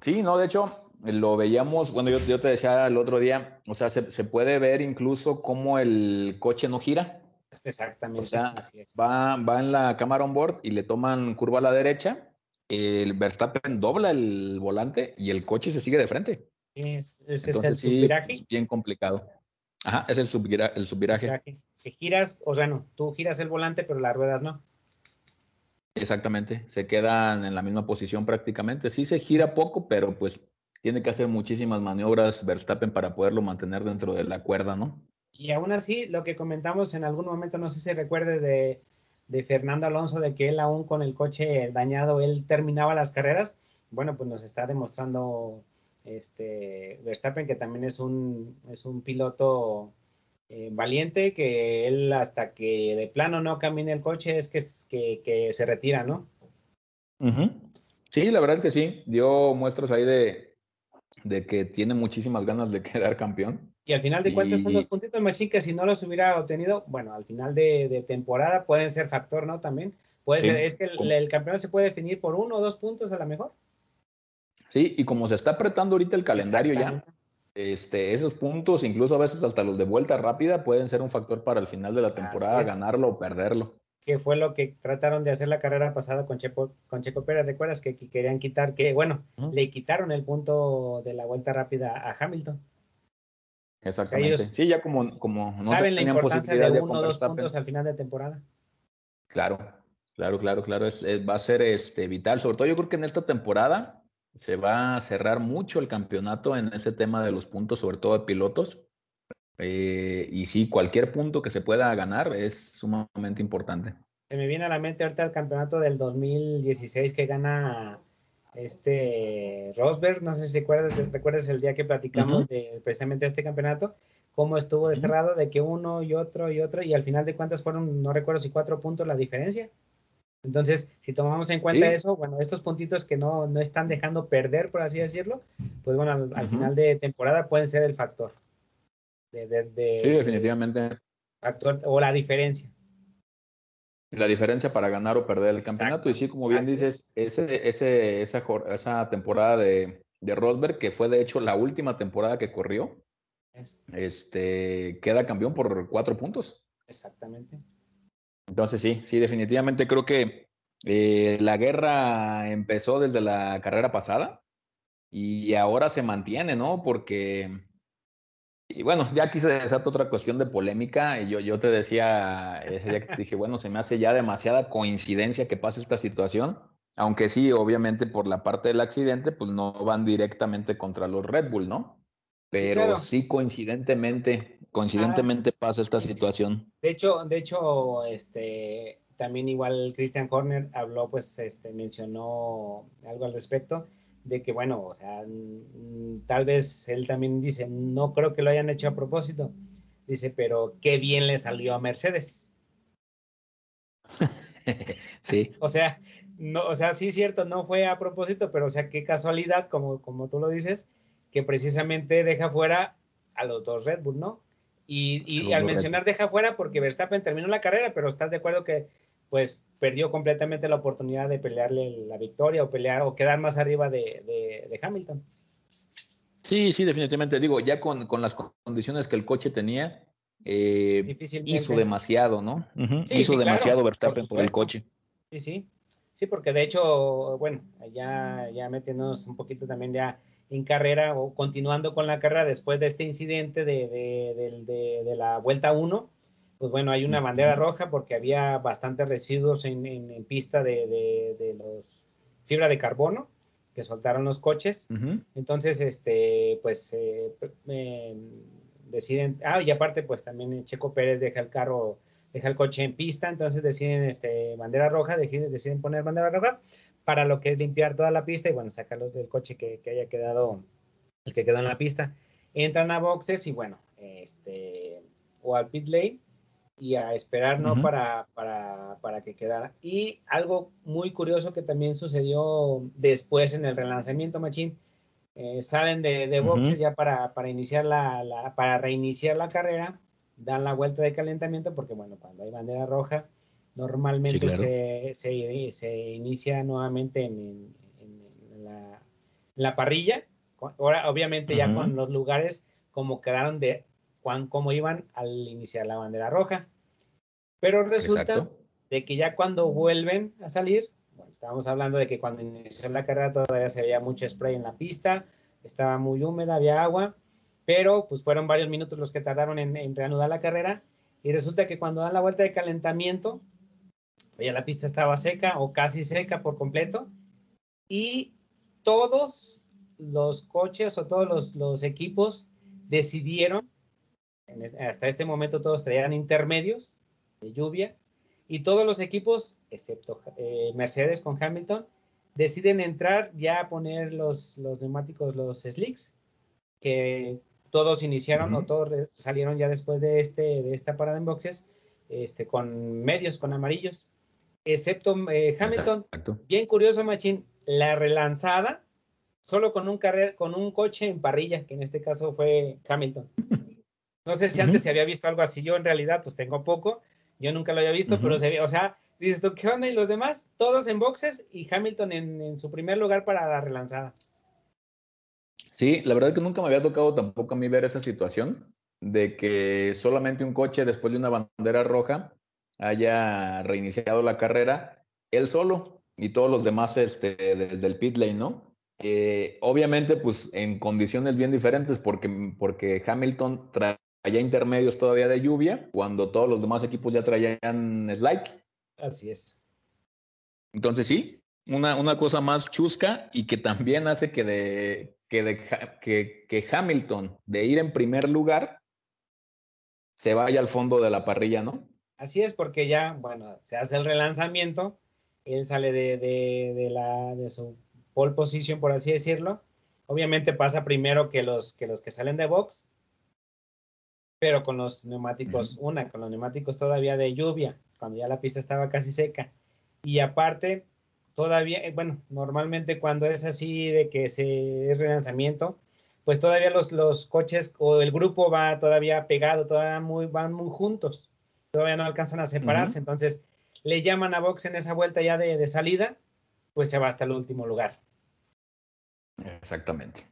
Sí, no, de hecho, lo veíamos, bueno, yo, yo te decía el otro día, o sea, se, se, puede ver incluso cómo el coche no gira. Exactamente. Va, va en la cámara on board y le toman curva a la derecha. El Verstappen dobla el volante y el coche se sigue de frente. Es, ese es el subviraje. Bien complicado. Ajá, es el, el subviraje. Que giras, o sea, no, tú giras el volante, pero las ruedas no. Exactamente, se quedan en la misma posición prácticamente. Sí se gira poco, pero pues tiene que hacer muchísimas maniobras Verstappen para poderlo mantener dentro de la cuerda, ¿no? Y aún así, lo que comentamos en algún momento, no sé si recuerdes de, de Fernando Alonso, de que él aún con el coche dañado, él terminaba las carreras, bueno, pues nos está demostrando este Verstappen que también es un, es un piloto eh, valiente, que él hasta que de plano no camine el coche es que, que, que se retira, ¿no? Sí, la verdad que sí, dio muestras ahí de, de que tiene muchísimas ganas de quedar campeón. Y al final de cuentas son dos puntitos más que si no los hubiera obtenido, bueno, al final de, temporada pueden ser factor, ¿no? También puede ser, es que el, campeón se puede definir por uno o dos puntos a lo mejor. Sí, y como se está apretando ahorita el calendario ya, este, esos puntos, incluso a veces hasta los de vuelta rápida, pueden ser un factor para el final de la temporada, ganarlo o perderlo. Que fue lo que trataron de hacer la carrera pasada con, Chepo, con Checo Pérez. ¿Recuerdas que, querían quitar, que bueno, le quitaron el punto de la vuelta rápida a Hamilton? Exactamente. sí, ya como, como no saben la importancia de uno o dos puntos al final de temporada. Claro, claro, claro, claro. Es, va a ser este, vital. Sobre todo yo creo que en esta temporada se va a cerrar mucho el campeonato en ese tema de los puntos, sobre todo de pilotos. Eh, y sí, cualquier punto que se pueda ganar es sumamente importante. Se me viene a la mente ahorita el campeonato del 2016 que gana este Rosberg, no sé si recuerdas, recuerdas el día que platicamos de precisamente este campeonato, cómo estuvo de cerrado de que uno y otro y otro, y al final de cuentas fueron, no recuerdo si cuatro puntos la diferencia. Entonces, si tomamos en cuenta eso, bueno, estos puntitos que no, no, están dejando perder, por así decirlo, pues bueno, al, final de temporada pueden ser el factor. De, sí, definitivamente. Factor, o la diferencia. La diferencia para ganar o perder el campeonato. Y sí, como bien dices, ese, ese, esa, esa temporada de, de Rosberg, que fue de hecho la última temporada que corrió, este, queda campeón por cuatro puntos. Exactamente. Entonces sí, sí, definitivamente creo que eh, la guerra empezó desde la carrera pasada y ahora se mantiene, ¿no? Porque, y bueno, ya aquí se desata otra cuestión de polémica y yo, yo te decía ese día que dije, bueno, se me hace ya demasiada coincidencia que pase esta situación, aunque sí, obviamente por la parte del accidente, pues no van directamente contra los Red Bull, ¿no? Pero sí, coincidentemente, coincidentemente ah, pasa esta situación. De hecho, de hecho, este también igual Christian Horner habló, pues, este, mencionó algo al respecto de que, bueno, o sea, tal vez él también dice, no creo que lo hayan hecho a propósito. Dice, pero qué bien le salió a Mercedes. sí. o sea, no, o sea, sí es cierto, no fue a propósito, pero o sea, qué casualidad, como, como tú lo dices, que precisamente deja fuera a los dos Red Bull, ¿no? Y, al mencionar deja fuera porque Verstappen terminó la carrera, pero estás de acuerdo que pues perdió completamente la oportunidad de pelearle la victoria o pelear o quedar más arriba de, Hamilton. Sí, sí, definitivamente. Digo, ya con, las condiciones que el coche tenía, eh, hizo demasiado, ¿no? hizo demasiado Verstappen por, el coche. Sí, sí. Sí, porque de hecho, bueno, ya, ya metiéndonos un poquito también ya en carrera o continuando con la carrera después de este incidente de, la vuelta 1, pues bueno, hay una bandera roja porque había bastantes residuos en, pista de, los fibra de carbono que soltaron los coches. Entonces, este, pues eh, deciden, ah, y aparte, pues también Checo Pérez deja el carro, deja el coche en pista, entonces deciden, este, bandera roja, deciden, deciden poner bandera roja para lo que es limpiar toda la pista y bueno, sacarlos del coche que, haya quedado, el que quedó en la pista. Entran a boxes y bueno, este, o al pit lane y a esperar, ¿no? para, para, para, que quedara. Y algo muy curioso que también sucedió después en el relanzamiento, Machín, eh, salen de, boxes ya para, para iniciar la, para reiniciar la carrera, dan la vuelta de calentamiento, porque bueno, cuando hay bandera roja, Normalmente se, se, inicia nuevamente en, la, parrilla. Ahora, obviamente, ya con los lugares como quedaron de cuán, cómo iban al iniciar la bandera roja. Pero resulta de que ya cuando vuelven a salir, bueno, estábamos hablando de que cuando inició la carrera todavía se veía mucho spray en la pista, estaba muy húmeda, había agua, pero pues fueron varios minutos los que tardaron en, en reanudar la carrera. Y resulta que cuando dan la vuelta de calentamiento, ya la pista estaba seca o casi seca por completo y todos los coches o todos los, equipos decidieron, hasta este momento todos traían intermedios de lluvia y todos los equipos, excepto eh, Mercedes con Hamilton, deciden entrar ya a poner los, los neumáticos, los slicks, que todos iniciaron o todos salieron ya después de, este, de esta parada en boxes, este, con medios, con amarillos excepto eh, Hamilton. Bien curioso, Machín, la relanzada solo con un carrer, con un coche en parrilla, que en este caso fue Hamilton. No sé si antes se había visto algo así. Yo en realidad, pues tengo poco. Yo nunca lo había visto, pero se ve, o sea, dices tú, ¿qué onda? Y los demás, todos en boxes y Hamilton en, su primer lugar para la relanzada. Sí, la verdad es que nunca me había tocado tampoco a mí ver esa situación de que solamente un coche después de una bandera roja haya reiniciado la carrera, él solo y todos los demás este, desde el pit lane, ¿no? Eh, obviamente, pues en condiciones bien diferentes, porque, porque Hamilton traía intermedios todavía de lluvia, cuando todos los demás equipos ya traían slide. Así es. Entonces, sí, una, una cosa más chusca y que también hace que, de, que, de, que, que Hamilton, de ir en primer lugar, se vaya al fondo de la parrilla, ¿no? Así es, porque ya, bueno, se hace el relanzamiento, él sale de, de, la, de su pole position, por así decirlo. Obviamente pasa primero que los que, los que salen de box, pero con los neumáticos, una, con los neumáticos todavía de lluvia, cuando ya la pista estaba casi seca. Y aparte, todavía, eh, bueno, normalmente cuando es así de que se es relanzamiento, pues todavía los, los coches o el grupo va todavía pegado, todavía muy, van muy juntos, todavía no alcanzan a separarse, entonces le llaman a box en esa vuelta ya de, de salida, pues se va hasta el último lugar. Exactamente.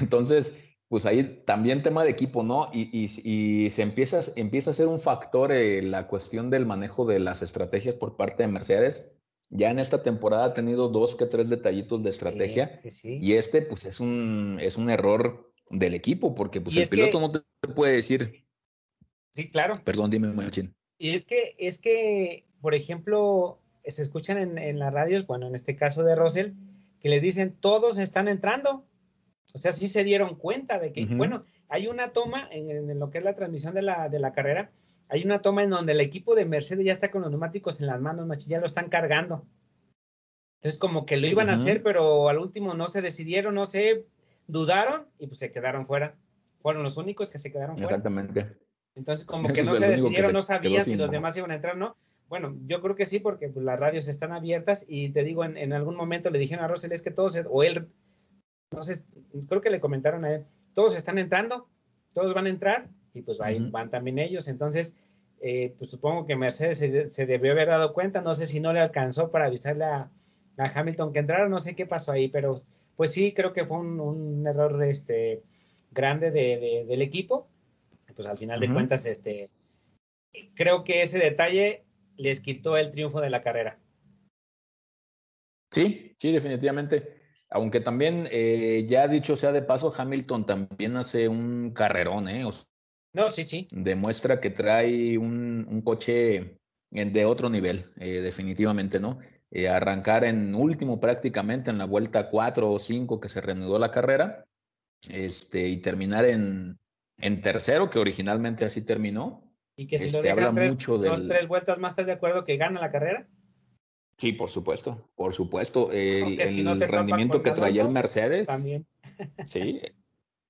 Entonces, pues ahí también tema de equipo, ¿no? Y, y, se empieza, empieza a ser un factor eh, la cuestión del manejo de las estrategias por parte de Mercedes. Ya en esta temporada ha tenido dos que tres detallitos de estrategia. Sí, sí, Y este, pues, es un, es un error del equipo, porque pues el piloto no te puede decir. Sí, claro. Perdón, dime, Machín. Y es que, es que, por ejemplo, se escuchan en, en las radios, bueno, en este caso de Russell, que le dicen todos están entrando. O sea, sí se dieron cuenta de que, bueno, hay una toma en, lo que es la transmisión de la, de la carrera, hay una toma en donde el equipo de Mercedes ya está con los neumáticos en las manos, machi, ya lo están cargando. Entonces, como que lo iban a hacer, pero al último no se decidieron, no sé, dudaron y pues se quedaron fuera. Fueron los únicos que se quedaron fuera. Exactamente. Entonces, como que no se decidieron, no sabían si los demás iban a entrar, ¿no? Bueno, yo creo que sí, porque pues, las radios están abiertas y te digo, en, algún momento le dijeron a Russell es que todos, o él, no sé, creo que le comentaron a él, todos están entrando, todos van a entrar y pues van, van también ellos. Entonces, eh, pues supongo que Mercedes se, debió haber dado cuenta, no sé si no le alcanzó para avisarle a, Hamilton que entrara, no sé qué pasó ahí, pero pues sí, creo que fue un, error este, grande del equipo. Pues al final de cuentas, este, creo que ese detalle les quitó el triunfo de la carrera. Sí, sí, definitivamente. Aunque también, eh, ya dicho sea de paso, Hamilton también hace un carrerón, ¿eh? no, sí, sí. Demuestra que trae un, coche de otro nivel, eh, definitivamente, ¿no? Eh, arrancar en último prácticamente en la vuelta 4 o 5 que se reanudó la carrera, este, y terminar en, en tercero, que originalmente así terminó, y que si lo este, dejan tres, dos, tres vueltas más, ¿estás de acuerdo que gana la carrera? Sí, por supuesto, por supuesto. El, rendimiento que traía el Mercedes. También. sí,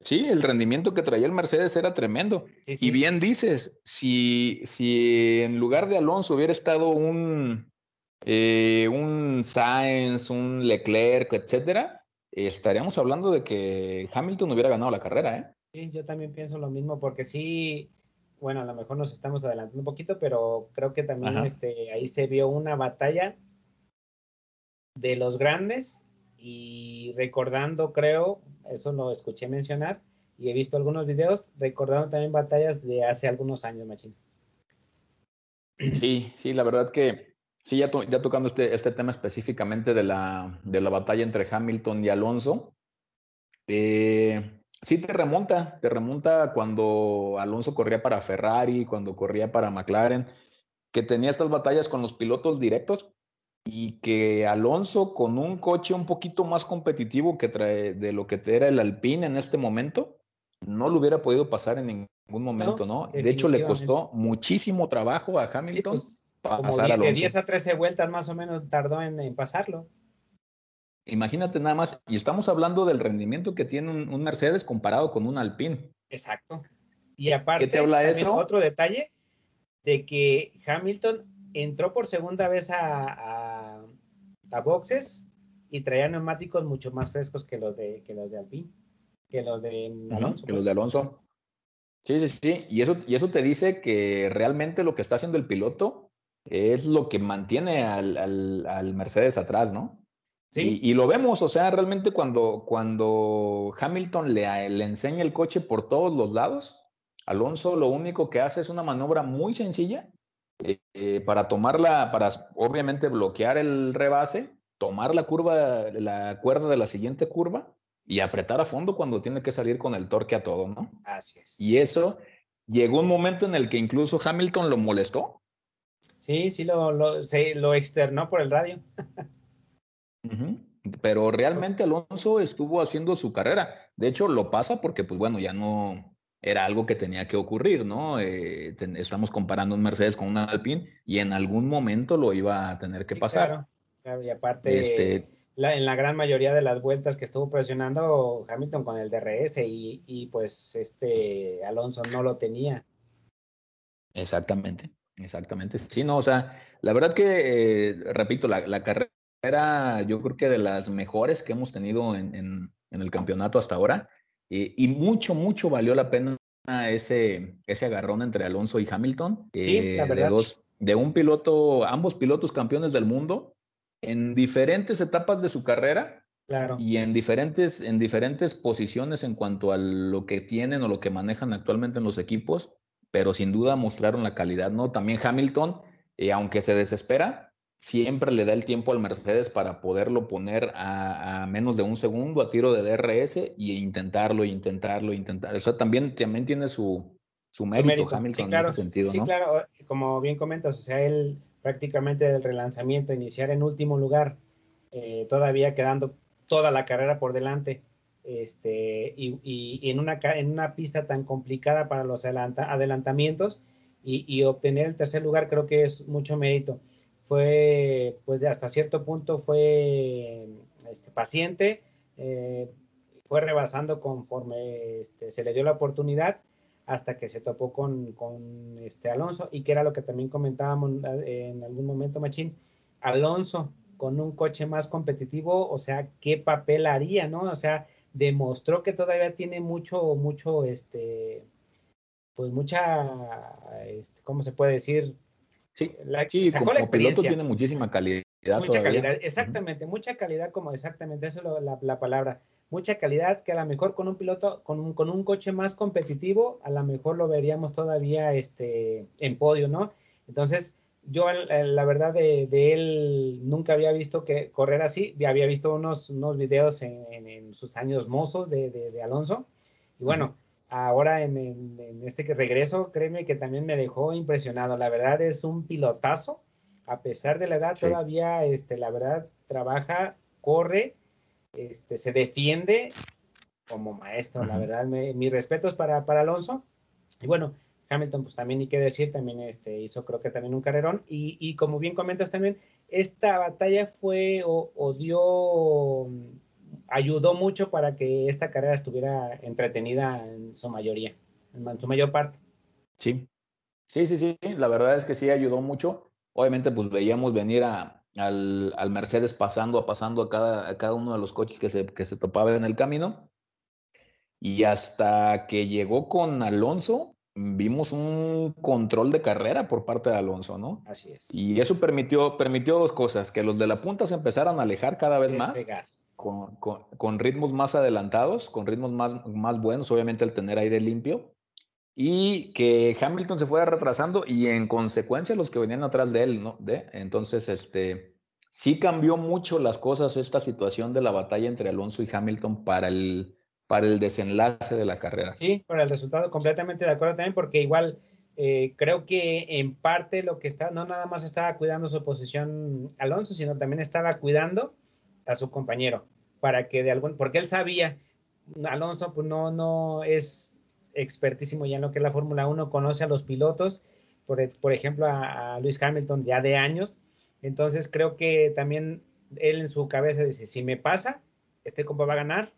sí, el rendimiento que traía el Mercedes era tremendo. Y bien dices, si, si en lugar de Alonso hubiera estado un, eh, un Sainz, un Leclerc, etcétera, estaríamos hablando de que Hamilton hubiera ganado la carrera, ¿eh? Sí, yo también pienso lo mismo, porque sí, bueno, a lo mejor nos estamos adelantando un poquito, pero creo que también este, ahí se vio una batalla de los grandes y recordando, creo, eso lo escuché mencionar y he visto algunos videos, recordando también batallas de hace algunos años, Machín. Sí, sí, la verdad que sí, ya, ya tocando este, este tema específicamente de la, de la batalla entre Hamilton y Alonso, eh, sí te remonta, te remonta cuando Alonso corría para Ferrari, cuando corría para McLaren, que tenía estas batallas con los pilotos directos y que Alonso con un coche un poquito más competitivo que trae de lo que era el Alpine en este momento, no lo hubiera podido pasar en ningún momento, ¿no? De hecho, le costó muchísimo trabajo a Hamilton pues, pasar a Alonso. De 10 a 13 vueltas más o menos tardó en pasarlo. Imagínate nada más, y estamos hablando del rendimiento que tiene un, Mercedes comparado con un Alpine. Exacto. Y aparte, ¿Qué te habla eso? otro detalle de que Hamilton entró por segunda vez a, a, boxes y traía neumáticos mucho más frescos que los de, que los de Alpine, que los de Alonso. que los de pues. Alonso. Sí, sí, sí. Y eso, y eso te dice que realmente lo que está haciendo el piloto es lo que mantiene al, al Mercedes atrás, ¿no? Y, lo vemos, o sea, realmente cuando, cuando Hamilton le, le enseña el coche por todos los lados, Alonso lo único que hace es una maniobra muy sencilla eh, eh, para tomarla, para obviamente bloquear el rebase, tomar la curva, la cuerda de la siguiente curva y apretar a fondo cuando tiene que salir con el torque a todo, ¿no? Así es. Y eso llegó un momento en el que incluso Hamilton lo molestó. Sí, sí, lo, lo, externó por el radio. Pero realmente Alonso estuvo haciendo su carrera. De hecho, lo pasa porque, pues bueno, ya no, era algo que tenía que ocurrir, ¿no? Eh, estamos comparando un Mercedes con un Alpine y en algún momento lo iba a tener que pasar. Claro, claro, y aparte, este, en la gran mayoría de las vueltas que estuvo presionando Hamilton con el DRS y, y pues este Alonso no lo tenía. Exactamente, exactamente. Sí, no, o sea, la verdad que, eh, repito, la, carrera yo creo que de las mejores que hemos tenido en, en, el campeonato hasta ahora. Y mucho, mucho valió la pena ese, ese agarrón entre Alonso y Hamilton. Sí, la verdad. De, dos, de un piloto, ambos pilotos campeones del mundo, en diferentes etapas de su carrera. Claro. Y en diferentes, en diferentes posiciones en cuanto a lo que tienen o lo que manejan actualmente en los equipos, pero sin duda mostraron la calidad, ¿no? También Hamilton, eh, aunque se desespera, siempre le da el tiempo al Mercedes para poderlo poner a, menos de un segundo a tiro de DRS y intentarlo, intentarlo, intentar. Eso también, también tiene su, su mérito, Hamilton en ese sentido, sí, claro, como bien comentas, o sea, él prácticamente del relanzamiento, iniciar en último lugar, eh, todavía quedando toda la carrera por delante, este, y, en, una, en una pista tan complicada para los adelantamientos y, obtener el tercer lugar creo que es mucho mérito. Fue, pues hasta cierto punto fue este, paciente, eh, fue rebasando conforme este, se le dio la oportunidad hasta que se topó con, con, este Alonso y que era lo que también comentábamos eh, en algún momento, Machín. Alonso con un coche más competitivo, o sea, ¿qué papel haría, no? O sea, demostró que todavía tiene mucho, mucho, este, pues mucha, este, ¿cómo se puede decir? Sí, la, sí como piloto tiene muchísima calidad. Mucha calidad, exactamente, mucha calidad, como exactamente, eso es la, la, palabra. Mucha calidad que a lo mejor con un piloto, con un, con un coche más competitivo, a lo mejor lo veríamos todavía este, en podio, ¿no? Entonces, yo la verdad de, él nunca había visto que correr así, había visto unos, unos videos en, sus años mozos de, Alonso y bueno, ahora en, este que regreso, créeme que también me dejó impresionado, la verdad es un pilotazo, a pesar de la edad todavía, este, la verdad, trabaja, corre, este, se defiende como maestro, la verdad, mis respetos para, para Alonso. Y bueno, Hamilton, pues también ni qué decir, también este, hizo creo que también un carrerón. Y, como bien comentas también, esta batalla fue o, dio, ayudó mucho para que esta carrera estuviera entretenida en su mayoría, en su mayor parte. Sí, sí, sí, sí, la verdad es que sí ayudó mucho. Obviamente, pues veíamos venir a, al, Mercedes pasando, pasando a cada, a cada uno de los coches que se, que se topaba en el camino. Y hasta que llegó con Alonso, vimos un control de carrera por parte de Alonso, ¿no? Así es. Y eso permitió, permitió dos cosas, que los de la punta se empezaran a alejar cada vez más, con, con, ritmos más adelantados, con ritmos más, más buenos, obviamente al tener aire limpio, y que Hamilton se fuera retrasando y en consecuencia los que venían atrás de él, ¿no? De, entonces, este, sí cambió mucho las cosas esta situación de la batalla entre Alonso y Hamilton para el para el desenlace de la carrera. Sí, para el resultado completamente de acuerdo también, porque igual eh, creo que en parte lo que está, no nada más estaba cuidando su posición Alonso, sino también estaba cuidando a su compañero, para que de algún, porque él sabía, Alonso pues no, no es expertísimo ya en lo que es la Fórmula 1, conoce a los pilotos, por, por ejemplo a, Luis Hamilton ya de años, entonces creo que también él en su cabeza dice, si me pasa, este compa va a ganar,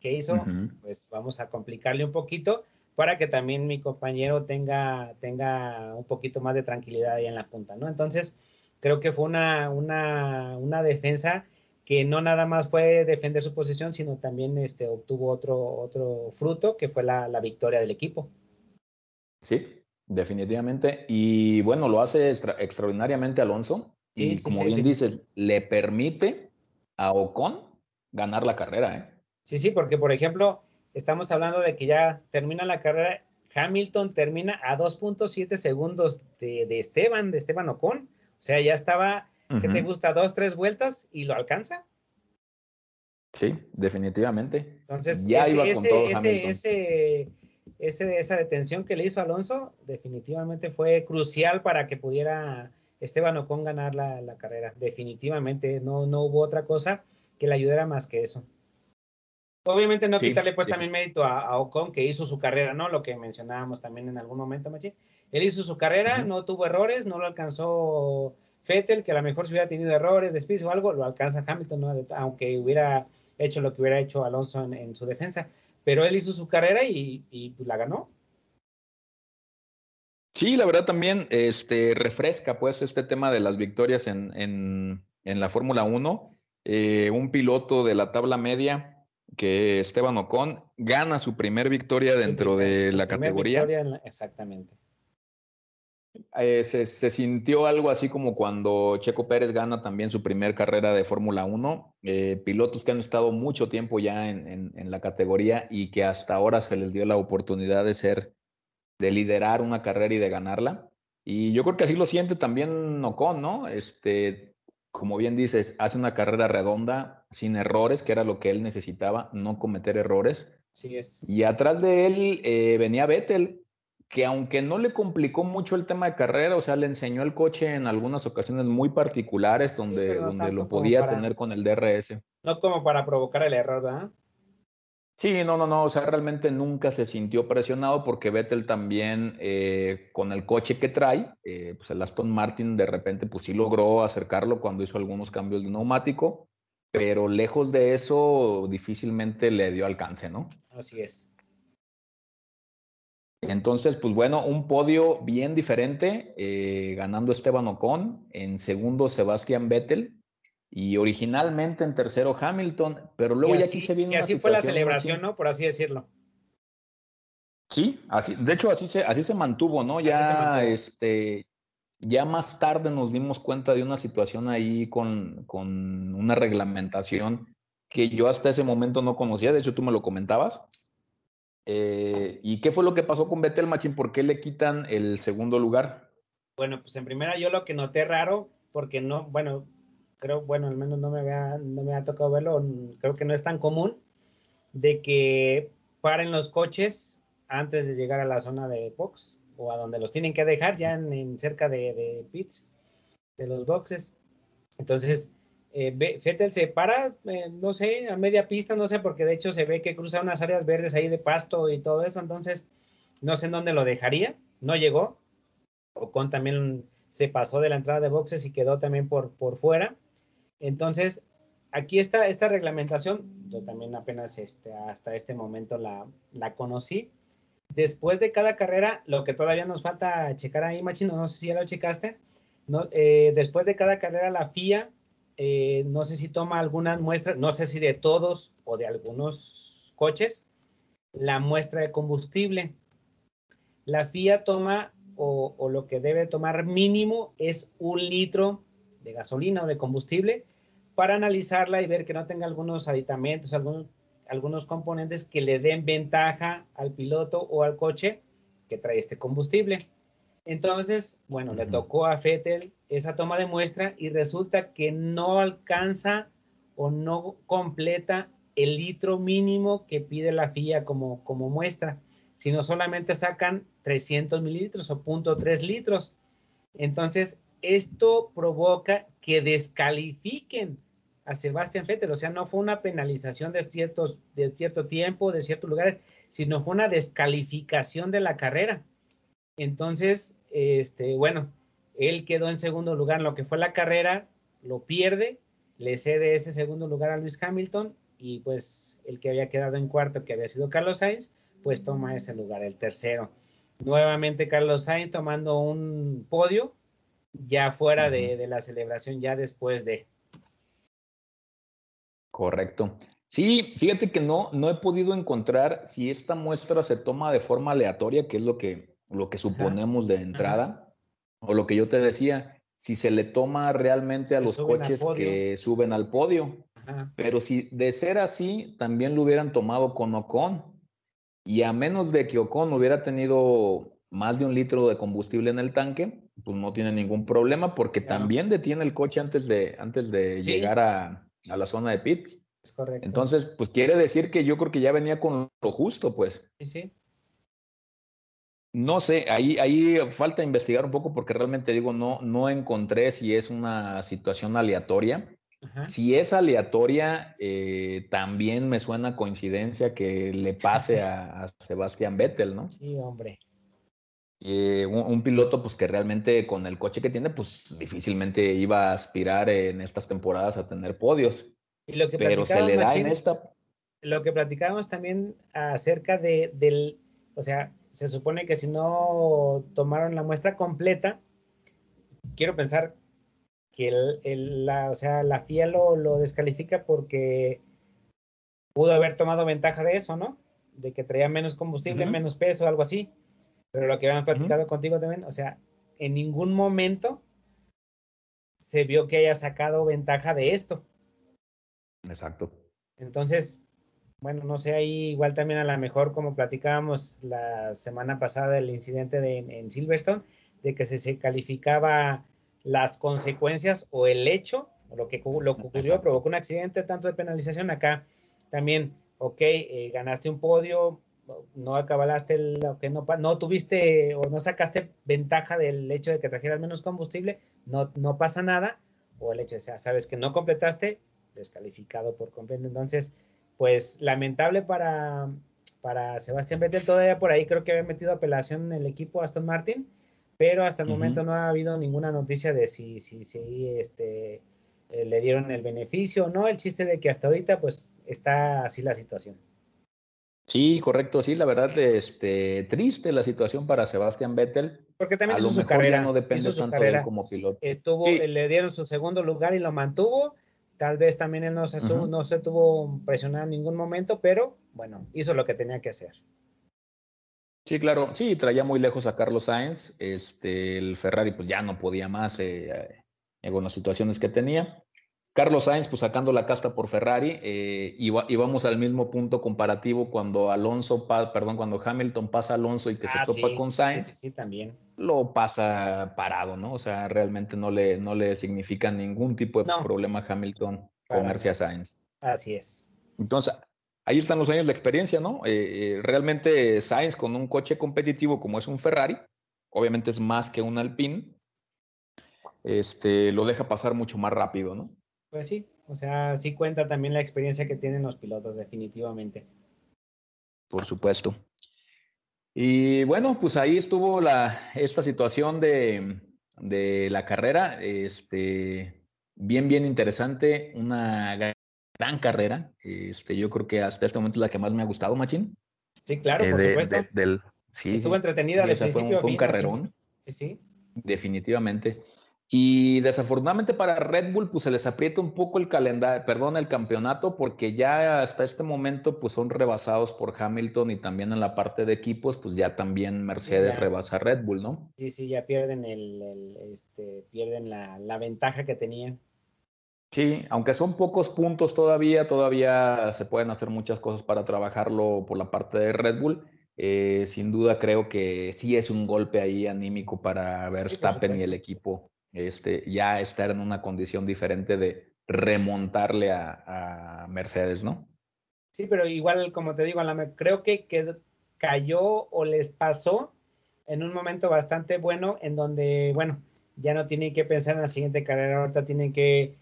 ¿Qué hizo? Pues vamos a complicarle un poquito para que también mi compañero tenga, tenga un poquito más de tranquilidad ahí en la punta, ¿no? Entonces, creo que fue una, una, una defensa que no nada más puede defender su posición, sino también este, obtuvo otro, otro fruto, que fue la, victoria del equipo. Sí, definitivamente. Y bueno, lo hace extraordinariamente Alonso. y como bien dices, le permite a Ocon ganar la carrera, ¿eh? Sí, sí, porque por ejemplo, estamos hablando de que ya termina la carrera, Hamilton termina a 2.7 segundos de, Esteban, de Esteban Ocon. O sea, ya estaba, ¿qué te gusta? Dos, tres vueltas y lo alcanza. Sí, definitivamente. Entonces, ya ese, iba con todo ese, ese, esa detención que le hizo Alonso, definitivamente fue crucial para que pudiera Esteban Ocon ganar la, la carrera. Definitivamente, no, no hubo otra cosa que le ayudara más que eso. Obviamente no quitarle pues también mérito a, Ocon que hizo su carrera, ¿no? Lo que mencionábamos también en algún momento, Machi. Él hizo su carrera, no tuvo errores, no lo alcanzó Fettel, que a lo mejor si hubiera tenido errores, despidos o algo, lo alcanza Hamilton, ¿no? Aunque hubiera hecho lo que hubiera hecho Alonso en, su defensa. Pero él hizo su carrera y, pues, la ganó. Sí, la verdad también este, refresca pues este tema de las victorias en, en, la Fórmula 1. Eh, un piloto de la tabla media, que Esteban Ocon, gana su primer victoria dentro de la categoría. exactamente. Eh, se, sintió algo así como cuando Checo Pérez gana también su primer carrera de Fórmula 1. Eh, pilotos que han estado mucho tiempo ya en, la categoría y que hasta ahora se les dio la oportunidad de ser, de liderar una carrera y de ganarla. Y yo creo que así lo siente también Ocon, ¿no? Este, como bien dices, hace una carrera redonda, sin errores, que era lo que él necesitaba, no cometer errores. Sí es. Y atrás de él eh, venía Vettel, que aunque no le complicó mucho el tema de carrera, o sea, le enseñó el coche en algunas ocasiones muy particulares donde, donde lo podía tener con el DRS. No como para provocar el error, ¿verdad? Sí, no, no, no, o sea, realmente nunca se sintió presionado porque Vettel también eh, con el coche que trae, eh, pues el Aston Martin de repente pues sí logró acercarlo cuando hizo algunos cambios de neumático, pero lejos de eso difícilmente le dio alcance, ¿no? Así es. Entonces, pues bueno, un podio bien diferente, eh, ganando Esteban Ocon, en segundo Sebastián Vettel y originalmente en tercero Hamilton, pero luego ya aquí se viene. Y así fue la celebración, ¿no? Por así decirlo. Sí, así, de hecho así se, así se mantuvo, ¿no? Ya, este, ya más tarde nos dimos cuenta de una situación ahí con, con una reglamentación que yo hasta ese momento no conocía, de hecho tú me lo comentabas. Eh, ¿Y qué fue lo que pasó con Vettel Machín? ¿Por qué le quitan el segundo lugar? Bueno, pues en primera yo lo que noté raro, porque no, bueno, creo, bueno, al menos no me había, no me ha tocado verlo, creo que no es tan común, de que paren los coches antes de llegar a la zona de box o a donde los tienen que dejar ya en, cerca de, de pits, de los boxes. Entonces, eh, Fettel se para, eh, no sé, a media pista, no sé, porque de hecho se ve que cruza unas áreas verdes ahí de pasto y todo eso, entonces no sé en dónde lo dejaría, no llegó. Ocon también se pasó de la entrada de boxes y quedó también por, por fuera. Entonces, aquí está esta reglamentación, yo también apenas este, hasta este momento la, la conocí. Después de cada carrera, lo que todavía nos falta checar ahí, Machino, no sé si ya lo checaste, no, eh, después de cada carrera la FIA eh, no sé si toma algunas muestras, no sé si de todos o de algunos coches, la muestra de combustible. La FIA toma o, lo que debe tomar mínimo es un litro de gasolina o de combustible para analizarla y ver que no tenga algunos aditamentos, algunos, algunos componentes que le den ventaja al piloto o al coche que trae este combustible. Entonces, bueno, le tocó a Fettel esa toma de muestra y resulta que no alcanza o no completa el litro mínimo que pide la FIA como, como muestra, sino solamente sacan 300 mililitros o 0.3 litros. Entonces, esto provoca que descalifiquen a Sebastián Vettel, o sea, no fue una penalización de, ciertos, de cierto tiempo, de ciertos lugares, sino fue una descalificación de la carrera. Entonces, este, bueno, él quedó en segundo lugar en lo que fue la carrera, lo pierde, le cede ese segundo lugar a Luis Hamilton y pues el que había quedado en cuarto, que había sido Carlos Sainz, pues toma ese lugar, el tercero. Nuevamente Carlos Sainz tomando un podio ya fuera de, de la celebración, ya después de. Correcto. Sí, fíjate que no, no he podido encontrar si esta muestra se toma de forma aleatoria, que es lo que lo que suponemos de entrada, o lo que yo te decía, si se le toma realmente a los coches que suben al podio. Pero si de ser así, también lo hubieran tomado con Ocon. Y a menos de que Ocon hubiera tenido más de un litro de combustible en el tanque, pues no tiene ningún problema porque también detiene el coche antes de, antes de llegar a, a, la zona de pits. Es correcto. Entonces, pues quiere decir que yo creo que ya venía con lo justo, pues. Sí, sí. No sé, ahí, ahí falta investigar un poco porque realmente digo, no, no encontré si es una situación aleatoria. Si es aleatoria, eh, también me suena coincidencia que le pase a, Sebastián Vettel, ¿no? Sí, hombre. Eh, un, piloto pues que realmente con el coche que tiene pues difícilmente iba a aspirar en estas temporadas a tener podios. Y lo que pero se le da en esta... Lo que platicábamos también acerca de, del, o sea, se supone que si no tomaron la muestra completa, quiero pensar que el, la, o sea, la FIA lo, lo, descalifica porque pudo haber tomado ventaja de eso, ¿no? De que traía menos combustible, menos peso, algo así. Pero lo que habíamos platicado contigo también, o sea, en ningún momento se vio que haya sacado ventaja de esto. Exacto. Entonces, bueno, no sé, ahí igual también a lo mejor como platicábamos la semana pasada del incidente de, en Silverstone, de que se, se calificaba las consecuencias o el hecho, o lo que, lo que ocurrió, provocó un accidente, tanto de penalización acá, también, ok, eh, ganaste un podio, no acabalaste, lo que no, no tuviste o no sacaste ventaja del hecho de que trajeras menos combustible, no, no pasa nada, o el hecho de, sea, sabes que no completaste, descalificado por completo. Entonces, pues lamentable para, para Sebastián Vettel, todavía por ahí creo que había metido apelación en el equipo Aston Martin, pero hasta el momento no ha habido ninguna noticia de si, si, si este, eh, le dieron el beneficio o no. El chiste de que hasta ahorita pues está así la situación. Sí, correcto, sí, la verdad, este, triste la situación para Sebastián Vettel. Porque también hizo su carrera. no depende tanto de él como piloto. Estuvo, le dieron su segundo lugar y lo mantuvo. Tal vez también él no se, no se tuvo presionado en ningún momento, pero bueno, hizo lo que tenía que hacer. Sí, claro, sí, traía muy lejos a Carlos Sainz, este, el Ferrari pues ya no podía más eh, eh, con las situaciones que tenía. Carlos Sainz, pues sacando la casta por Ferrari, eh, y, vamos al mismo punto comparativo cuando Alonso, perdón, cuando Hamilton pasa a Alonso y que se ah, topa con Sainz, sí, sí, también. lo pasa parado, ¿no? O sea, realmente no le, no le significa ningún tipo de problema a Hamilton comerse a Sainz. Así es. Entonces, ahí están los años de experiencia, ¿no? Eh, eh, realmente Sainz con un coche competitivo como es un Ferrari, obviamente es más que un Alpine, este, lo deja pasar mucho más rápido, ¿no? Pues sí, o sea, sí cuenta también la experiencia que tienen los pilotos, definitivamente. Por supuesto. Y bueno, pues ahí estuvo la, esta situación de, de la carrera, este, bien, bien interesante, una gran carrera. Este, yo creo que hasta este momento es la que más me ha gustado, Machín. Sí, claro, por eh, supuesto. del, sí, Estuvo entretenida al principio. Fue un, carrerón. Sí, sí. Definitivamente. Y desafortunadamente para Red Bull, pues se les aprieta un poco el calendario, perdón, el campeonato, porque ya hasta este momento, pues son rebasados por Hamilton y también en la parte de equipos, pues ya también Mercedes rebasa a Red Bull, ¿no? Sí, sí, ya pierden el, este, pierden la, la ventaja que tenían. Sí, aunque son pocos puntos todavía, todavía se pueden hacer muchas cosas para trabajarlo por la parte de Red Bull. Eh, sin duda creo que sí es un golpe ahí anímico para Verstappen y el equipo este, ya estar en una condición diferente de remontarle a, Mercedes, ¿no? Sí, pero igual, como te digo, creo que, que cayó o les pasó en un momento bastante bueno en donde, bueno, ya no tienen que pensar en la siguiente carrera, ahorita tienen que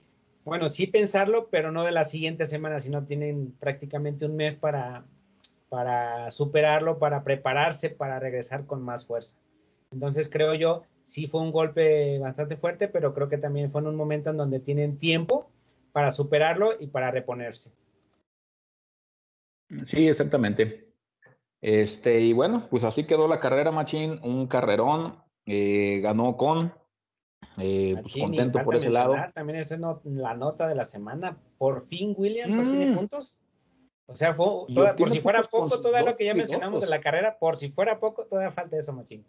bueno, sí pensarlo, pero no de la siguiente semana, sino tienen prácticamente un mes para, para superarlo, para prepararse, para regresar con más fuerza. Entonces creo yo, sí fue un golpe bastante fuerte, pero creo que también fue en un momento en donde tienen tiempo para superarlo y para reponerse. Sí, exactamente. Este, y bueno, pues así quedó la carrera, Machín, un carrerón, eh, ganó con eh, pues contento por ese lado. También es la nota de la semana. Por fin Williams tiene mm. puntos. O sea, por si fuera poco, todo lo que ya mencionamos de la carrera, por si fuera poco, todavía falta eso, Machín.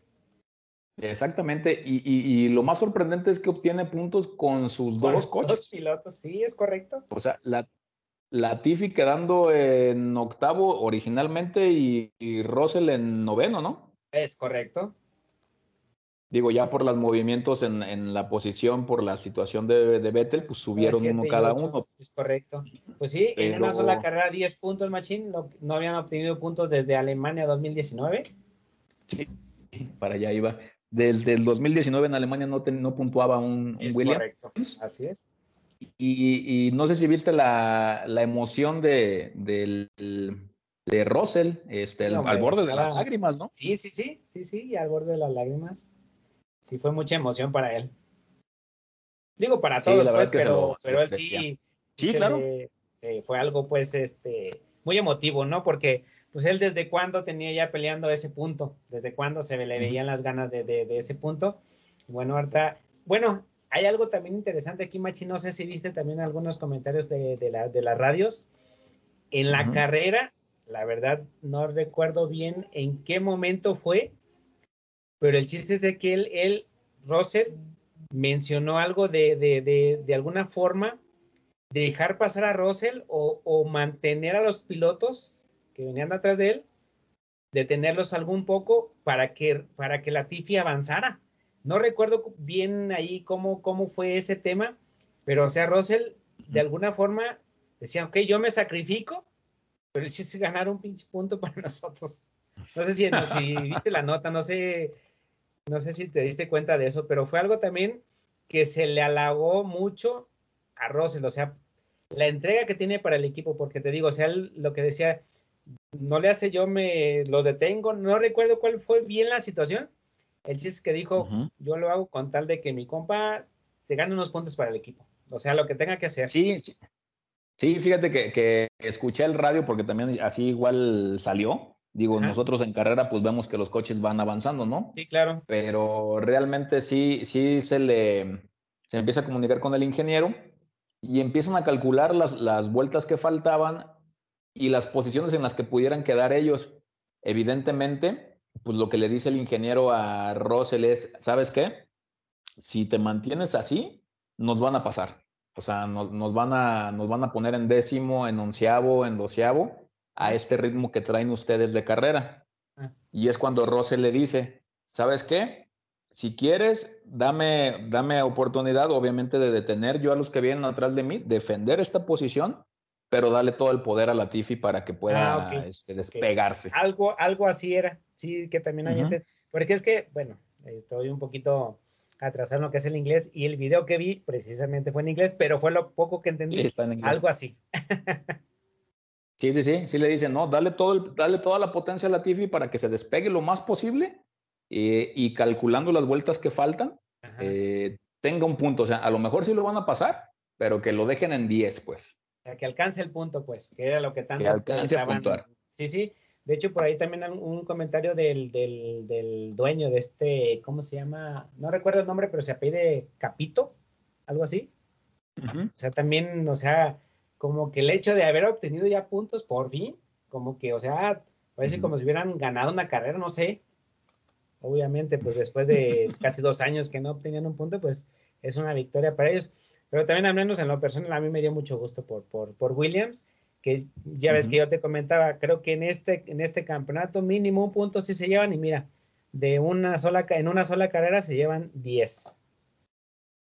Exactamente, y, lo más sorprendente es que obtiene puntos con sus dos coches. Dos pilotos, sí, es correcto. O sea, la, la Tiffy quedando en octavo originalmente y, y Russell en noveno, ¿no? Es correcto. Digo, ya por los movimientos en, la posición, por la situación de, de Vettel, pues subieron uno cada uno. Es correcto. Pues sí, en una sola carrera 10 puntos, Machín. No, habían obtenido puntos desde Alemania 2019. Sí, para allá iba. Desde el 2019 en Alemania no, no puntuaba un, es Correcto, así es. Y, no sé si viste la, emoción de, de, Russell, este, al borde de las lágrimas, ¿no? Sí, sí, sí, sí, sí, al borde de las lágrimas. Sí, fue mucha emoción para él. Digo, para todos, pues, pero, pero él sí. Sí, claro. fue algo, pues, este, muy emotivo, ¿no? Porque, pues, él desde cuándo tenía ya peleando ese punto, desde cuándo se le veían las ganas de, de, ese punto. Bueno, ahorita, bueno, hay algo también interesante aquí, Machi, no sé si viste también algunos comentarios de, de, la, de las radios. En la carrera, la verdad, no recuerdo bien en qué momento fue, pero el chiste es de que él, él Russell, mencionó algo de, de, de, alguna forma dejar pasar a Russell o, mantener a los pilotos que venían atrás de él, detenerlos algún poco para que, para que la Tifi avanzara. No recuerdo bien ahí cómo, cómo fue ese tema, pero o sea, Russell de alguna forma decía, ok, yo me sacrifico, pero sí es ganar un pinche punto para nosotros. No sé si, si viste la nota, no sé no sé si te diste cuenta de eso, pero fue algo también que se le halagó mucho a Russell, o sea, la entrega que tiene para el equipo, porque te digo, o sea, lo que decía, no le hace yo me lo detengo, no recuerdo cuál fue bien la situación. El chiste que dijo, yo lo hago con tal de que mi compa se gane unos puntos para el equipo, o sea, lo que tenga que hacer. Sí, sí. Sí, fíjate que, que escuché el radio porque también así igual salió Digo, nosotros en carrera pues vemos que los coches van avanzando, ¿no? Sí, claro. Pero realmente sí, sí se le se empieza a comunicar con el ingeniero y empiezan a calcular las, las vueltas que faltaban y las posiciones en las que pudieran quedar ellos. Evidentemente, pues lo que le dice el ingeniero a Russell es, ¿sabes qué? Si te mantienes así, nos van a pasar. O sea, nos, nos, van, a, nos van a poner en décimo, en onceavo, en doceavo a este ritmo que traen ustedes de carrera. Ah. Y es cuando Rose le dice, ¿sabes qué? Si quieres, dame, dame oportunidad, obviamente, de detener yo a los que vienen atrás de mí, defender esta posición, pero dale todo el poder a la Tifi para que pueda ah, este, despegarse. Algo, algo así era, sí, que también hay porque es que, bueno, estoy un poquito atrasado en lo que es el inglés y el video que vi precisamente fue en inglés, pero fue lo poco que entendí. algo así. Sí, sí, sí, sí le dicen, no, dale, todo el, dale toda la potencia a la Tiffy para que se despegue lo más posible eh, y calculando las vueltas que faltan, eh, tenga un punto. O sea, a lo mejor sí lo van a pasar, pero que lo dejen en 10, pues. O sea, que alcance el punto, pues, que era lo que tanto... Que alcance a puntuar. Sí, sí. De hecho, por ahí también un comentario del, del, del, dueño de este, ¿cómo se llama? No recuerdo el nombre, pero se apide Capito, algo así. O sea, también, o sea, como que el hecho de haber obtenido ya puntos por fin, como que, o sea, parece como si hubieran ganado una carrera, no sé. Obviamente, pues después de casi dos años que no obtenían un punto, pues es una victoria para ellos. Pero también, al menos en lo personal, a mí me dio mucho gusto por, por, por Williams, que ya ves que yo te comentaba, creo que en este, en este campeonato mínimo un punto sí se llevan, y mira, de una sola, en una sola carrera se llevan 10.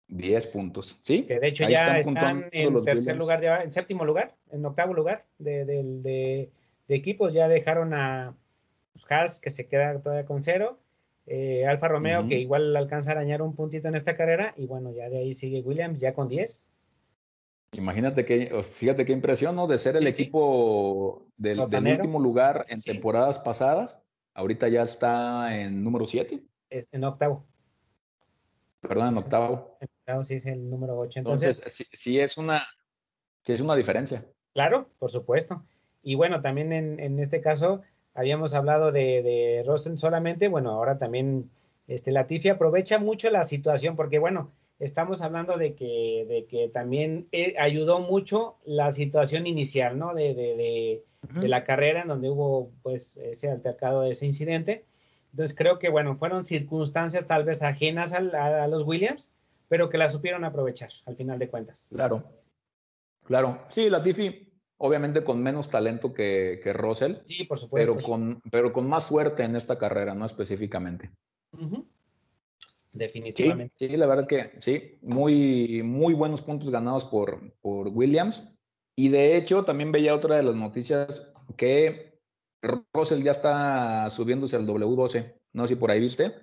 10 puntos, ¿sí? Que de hecho ya están, en tercer lugar, en séptimo lugar, en octavo lugar de, de, equipos. Ya dejaron a pues, Haas, que se queda todavía con cero. Eh, Alfa Romeo, que igual alcanza a arañar un puntito en esta carrera. Y bueno, ya de ahí sigue Williams, ya con 10. Imagínate que, fíjate qué impresión, ¿no? De ser el equipo del, último lugar en temporadas pasadas. Ahorita ya está en número 7. Es en octavo. Perdón, en octavo. En octavo sí es el número 8. Entonces, sí, es una, sí es una diferencia. Claro, por supuesto. Y bueno, también en, en este caso habíamos hablado de, de Rosen solamente, bueno, ahora también este, Latifi aprovecha mucho la situación porque bueno, estamos hablando de que, de que también eh, ayudó mucho la situación inicial, ¿no? De, de, de, de, la carrera en donde hubo pues ese altercado, ese incidente. Entonces creo que, bueno, fueron circunstancias tal vez ajenas a, los Williams, pero que la supieron aprovechar al final de cuentas. Claro, claro. Sí, Latifi, obviamente con menos talento que, que Russell. Sí, por supuesto. Pero con, pero con más suerte en esta carrera, ¿no? Específicamente. Definitivamente. Sí, la verdad que sí, muy, muy buenos puntos ganados por, por Williams. Y de hecho, también veía otra de las noticias que Russell ya está subiéndose al W12, no sé si por ahí viste.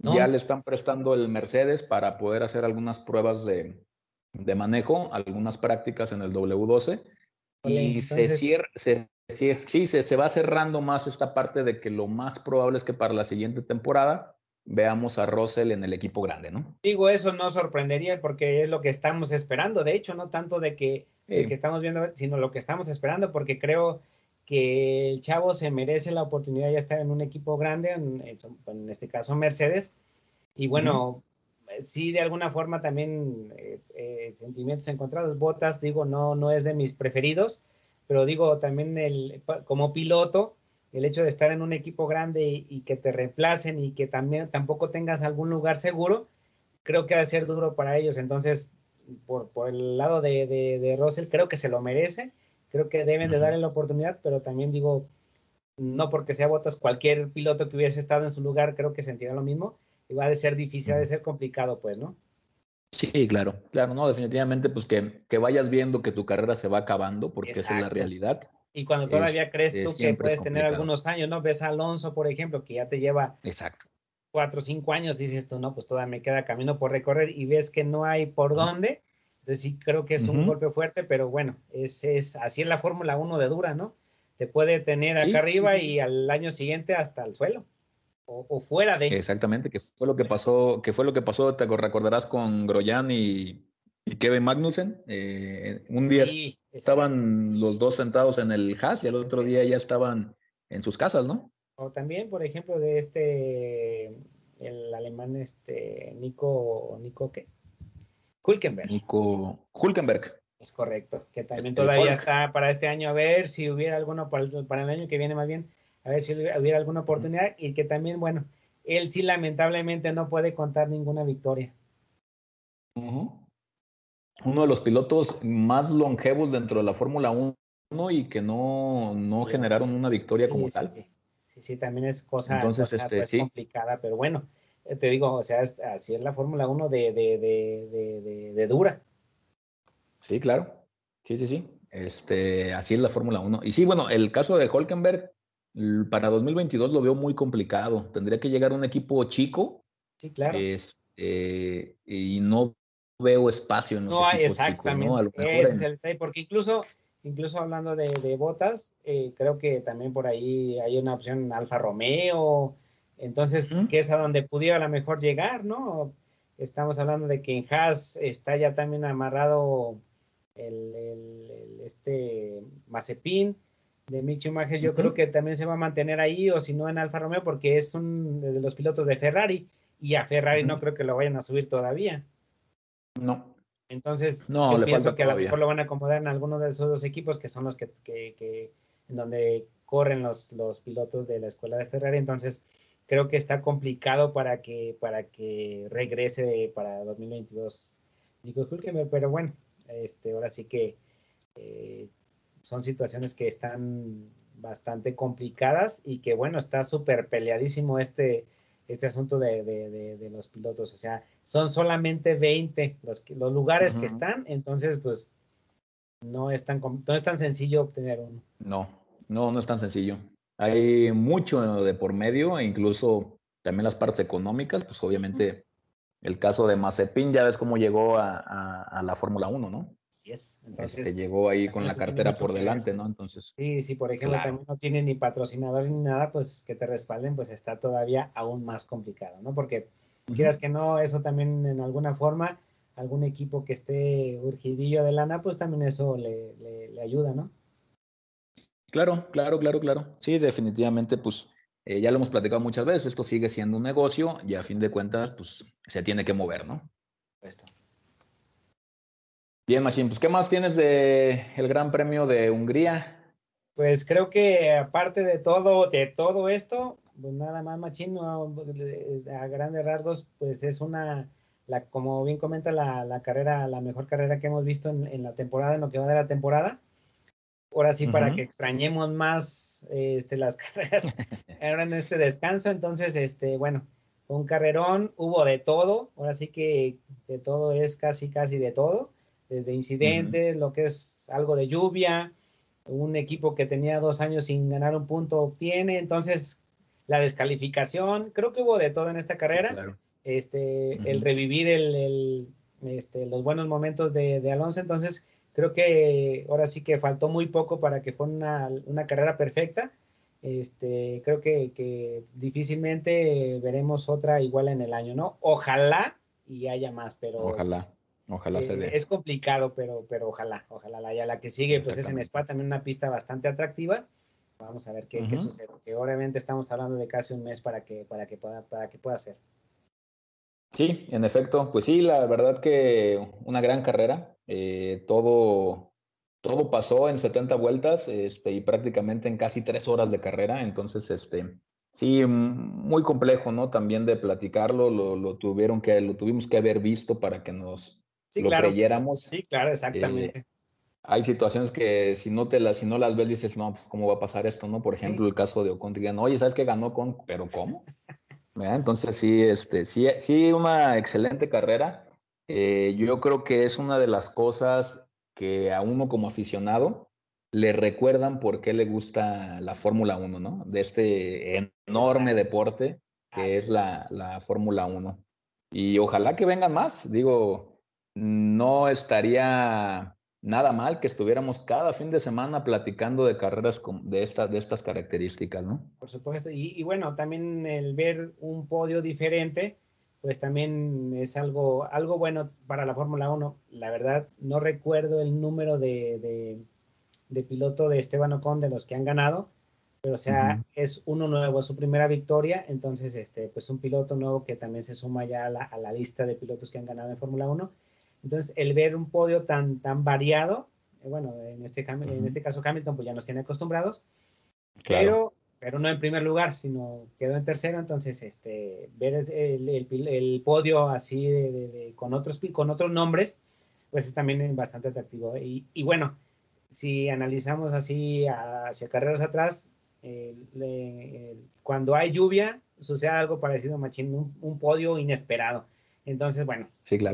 Ya le están prestando el Mercedes para poder hacer algunas pruebas de, de manejo, algunas prácticas en el W12 y se cierra, sí, se, se va cerrando más esta parte de que lo más probable es que para la siguiente temporada veamos a Russell en el equipo grande, ¿no? Digo, eso no sorprendería porque es lo que estamos esperando, de hecho, no tanto de que, que estamos viendo, sino lo que estamos esperando, porque creo que el chavo se merece la oportunidad de estar en un equipo grande, en, este caso Mercedes, y bueno, sí de alguna forma también eh, eh, sentimientos encontrados, Botas, digo, no, no es de mis preferidos, pero digo también el, como piloto, el hecho de estar en un equipo grande y, que te reemplacen y que también tampoco tengas algún lugar seguro, creo que va a ser duro para ellos. Entonces, por, el lado de, de, Russell, creo que se lo merece, creo que deben de darle la oportunidad, pero también digo, no porque sea Botas, cualquier piloto que hubiese estado en su lugar, creo que sentirá lo mismo, y va a ser difícil, va a ser complicado, pues, ¿no? Sí, claro, claro, no, definitivamente, pues que, que vayas viendo que tu carrera se va acabando, porque esa es la realidad. Y cuando todavía crees tú que puedes tener algunos años, ¿no? Ves a Alonso, por ejemplo, que ya te lleva Exacto. cuatro o cinco años, dices tú, no, pues todavía me queda camino por recorrer y ves que no hay por dónde. Entonces sí creo que es un golpe fuerte, pero bueno, es, es así es la Fórmula 1 de dura, ¿no? Te puede tener acá arriba y al año siguiente hasta el suelo. O, fuera de. Exactamente, que fue lo que pasó, que fue lo que pasó, te recordarás con Groyan y, y Kevin Magnussen. Eh, un día estaban los dos sentados en el Haas y el otro día ya estaban en sus casas, ¿no? O también, por ejemplo, de este, el alemán, este, Nico, Nico, ¿qué? Hulkenberg. Nico Hulkenberg. Es correcto, que también todavía está para este año, a ver si hubiera alguno para el, para el año que viene más bien, a ver si hubiera alguna oportunidad y que también, bueno, él sí lamentablemente no puede contar ninguna victoria uno de los pilotos más longevos dentro de la Fórmula 1 y que no, no generaron una victoria como tal. Sí. sí, también es cosa, Entonces, este, pues, complicada, pero bueno, eh, te digo, o sea, así es la Fórmula 1 de, de, de, de, dura. Sí, claro. Sí, sí, sí. Este, así es la Fórmula 1. Y sí, bueno, el caso de Holkenberg para 2022 lo veo muy complicado. Tendría que llegar un equipo chico. Sí, claro. Este, y no veo espacio en los no, exactamente. Es el detalle, porque incluso, incluso hablando de, botas, eh, creo que también por ahí hay una opción Alfa Romeo, entonces, que es a donde pudiera a lo mejor llegar, ¿no? Estamos hablando de que en Haas está ya también amarrado el, este Mazepin de Mick Schumacher, yo creo que también se va a mantener ahí, o si no en Alfa Romeo, porque es un de los pilotos de Ferrari, y a Ferrari no creo que lo vayan a subir todavía. No. Entonces, yo pienso que a lo mejor lo van a acomodar en alguno de esos dos equipos que son los que, en donde corren los, los pilotos de la escuela de Ferrari. Entonces, creo que está complicado para que, para que regrese para 2022 Nico Hulkenberg, pero bueno, este, ahora sí que eh, son situaciones que están bastante complicadas y que bueno, está súper peleadísimo este, este asunto de, de, los pilotos. O sea, son solamente 20 los, los lugares que están, entonces pues no es, tan, no es tan sencillo obtener uno. No, no, no es tan sencillo. Hay mucho de por medio e incluso también las partes económicas, pues obviamente el caso de Mazepin ya ves cómo llegó a, a la Fórmula 1, ¿no? Así es. Entonces, que llegó ahí con la cartera por delante, ¿no? Entonces. Sí, sí, por ejemplo, también no tiene ni patrocinador ni nada, pues que te respalden, pues está todavía aún más complicado, ¿no? Porque quieras que no, eso también en alguna forma, algún equipo que esté urgidillo de lana, pues también eso le, le, ayuda, ¿no? Claro, claro, claro, claro. Sí, definitivamente, pues eh, ya lo hemos platicado muchas veces, esto sigue siendo un negocio y a fin de cuentas, pues se tiene que mover, ¿no? Esto. Bien, Machín, pues ¿qué más tienes de el Gran Premio de Hungría? Pues creo que aparte de todo, de todo esto, pues nada más Machín, a grandes rasgos, pues es una, la, como bien comenta la, carrera, la mejor carrera que hemos visto en, la temporada, en lo que va de la temporada. Ahora sí, para que extrañemos más este, las carreras ahora en este descanso. Entonces, este, bueno, un carrerón, hubo de todo, ahora sí que de todo es casi, casi de todo desde incidentes, lo que es algo de lluvia, un equipo que tenía dos años sin ganar un punto obtiene, entonces la descalificación, creo que hubo de todo en esta carrera, este, el revivir el, este, los buenos momentos de, Alonso, entonces creo que ahora sí que faltó muy poco para que fuera una, una carrera perfecta. Este, creo que, difícilmente veremos otra igual en el año, ¿no? Ojalá y haya más, pero ojalá, ojalá se eh, dé. Es complicado, pero, pero ojalá, ojalá la, ya la que sigue, pues es en Spa también una pista bastante atractiva. Vamos a ver qué, qué sucede, que obviamente estamos hablando de casi un mes para que, para que pueda, para que pueda ser. Sí, en efecto, pues sí, la verdad que una gran carrera. Eh, todo, todo pasó en 70 vueltas este, y prácticamente en casi tres horas de carrera. Entonces, este, sí, muy complejo, ¿no? También de platicarlo, lo, tuvieron que, lo tuvimos que haber visto para que nos lo creyéramos. Sí, claro, exactamente. Eh, hay situaciones que si no te las, si no las ves, dices, no, pues, ¿cómo va a pasar esto? ¿No? Por ejemplo, el caso de Ocon, digan, oye, ¿sabes que ganó con? Pero ¿cómo? Entonces sí, este, sí, sí, una excelente carrera. Eh, yo creo que es una de las cosas que a uno como aficionado le recuerdan por qué le gusta la Fórmula 1, ¿no? De este enorme deporte que es la, la Fórmula 1. Y ojalá que vengan más. Digo, no estaría nada mal que estuviéramos cada fin de semana platicando de carreras de, esta, de estas características, ¿no? Por supuesto, y, bueno, también el ver un podio diferente, pues también es algo, algo bueno para la Fórmula 1. La verdad, no recuerdo el número de, de, piloto de Esteban Ocon de los que han ganado, pero o sea, es uno nuevo, es su primera victoria, entonces, este, pues un piloto nuevo que también se suma ya a la, a la lista de pilotos que han ganado en Fórmula 1 entonces, el ver un podio tan, tan variado, eh, bueno, en este, en este caso Hamilton pues ya nos tiene acostumbrados, pero, pero no en primer lugar, sino quedó en tercero, entonces este, ver el, el, podio así de, con, otros, con otros nombres, pues es también bastante atractivo. Y, y bueno, si analizamos así hacia carreras atrás, cuando hay lluvia, sucede algo parecido a Machín, un podio inesperado. Entonces, bueno,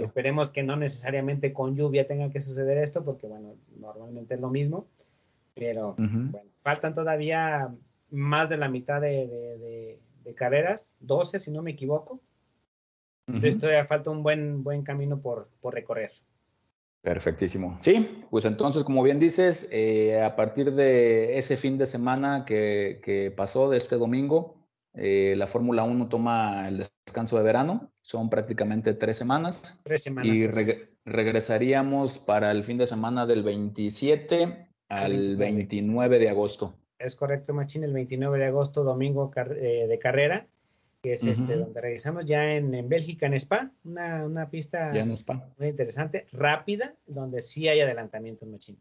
esperemos que no necesariamente con lluvia tenga que suceder esto, porque bueno, normalmente es lo mismo, pero bueno, faltan todavía más de la mitad de, carreras, 12 si no me equivoco. Entonces todavía falta un buen, buen camino por, recorrer. Perfectísimo. Sí, pues entonces, como bien dices, eh, a partir de ese fin de semana que, que pasó, de este domingo, eh, la Fórmula 1 toma el descanso de verano, son prácticamente tres semanas. Tres semanas. Y regresaríamos para el fin de semana del 27 al 29. de agosto. Es correcto, Machín, el 29 de agosto, domingo eh, de carrera, que es este, donde regresamos ya en, Bélgica, en Spa, una, una pista muy interesante, rápida, donde sí hay adelantamientos, Machín.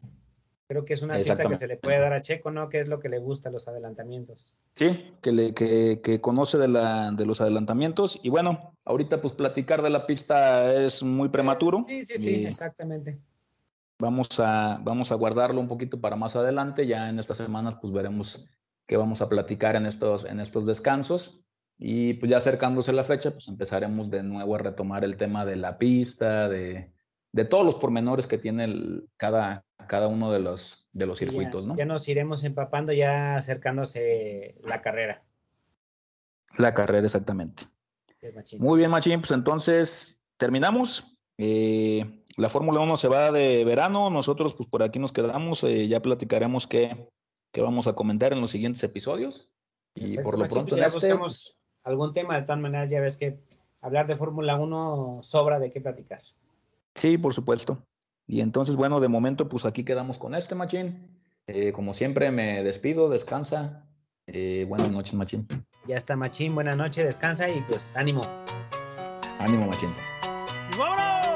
Creo que es una pista que se le puede dar a Checo, ¿no? Que es lo que le gusta, los adelantamientos. Sí, que, le, que, que conoce de, la, de los adelantamientos. Y bueno, ahorita pues platicar de la pista es muy prematuro. Sí, sí, sí, exactamente. Vamos a, vamos a guardarlo un poquito para más adelante. Ya en estas semanas pues veremos qué vamos a platicar en estos, en estos descansos. Y pues ya acercándose la fecha, pues empezaremos de nuevo a retomar el tema de la pista, de, de todos los pormenores que tiene el, cada, cada uno de los, de los circuitos, ¿no? Ya nos iremos empapando ya acercándose la carrera. La carrera, exactamente. Muy bien, Machín, pues entonces terminamos. Eh, la Fórmula 1 se va de verano, nosotros pues por aquí nos quedamos, eh, ya platicaremos qué, qué, vamos a comentar en los siguientes episodios. Y por lo pronto pues ya este, buscamos algún tema, de todas maneras ya ves que hablar de Fórmula 1 sobra de qué platicar. Sí, por supuesto. Y entonces, bueno, de momento, pues aquí quedamos con este, Machín. Eh, como siempre, me despido, descansa. Eh, buenas noches, Machín. Ya está, Machín. Buenas noches, descansa y pues ánimo. Ánimo, Machín. ¡Vámonos!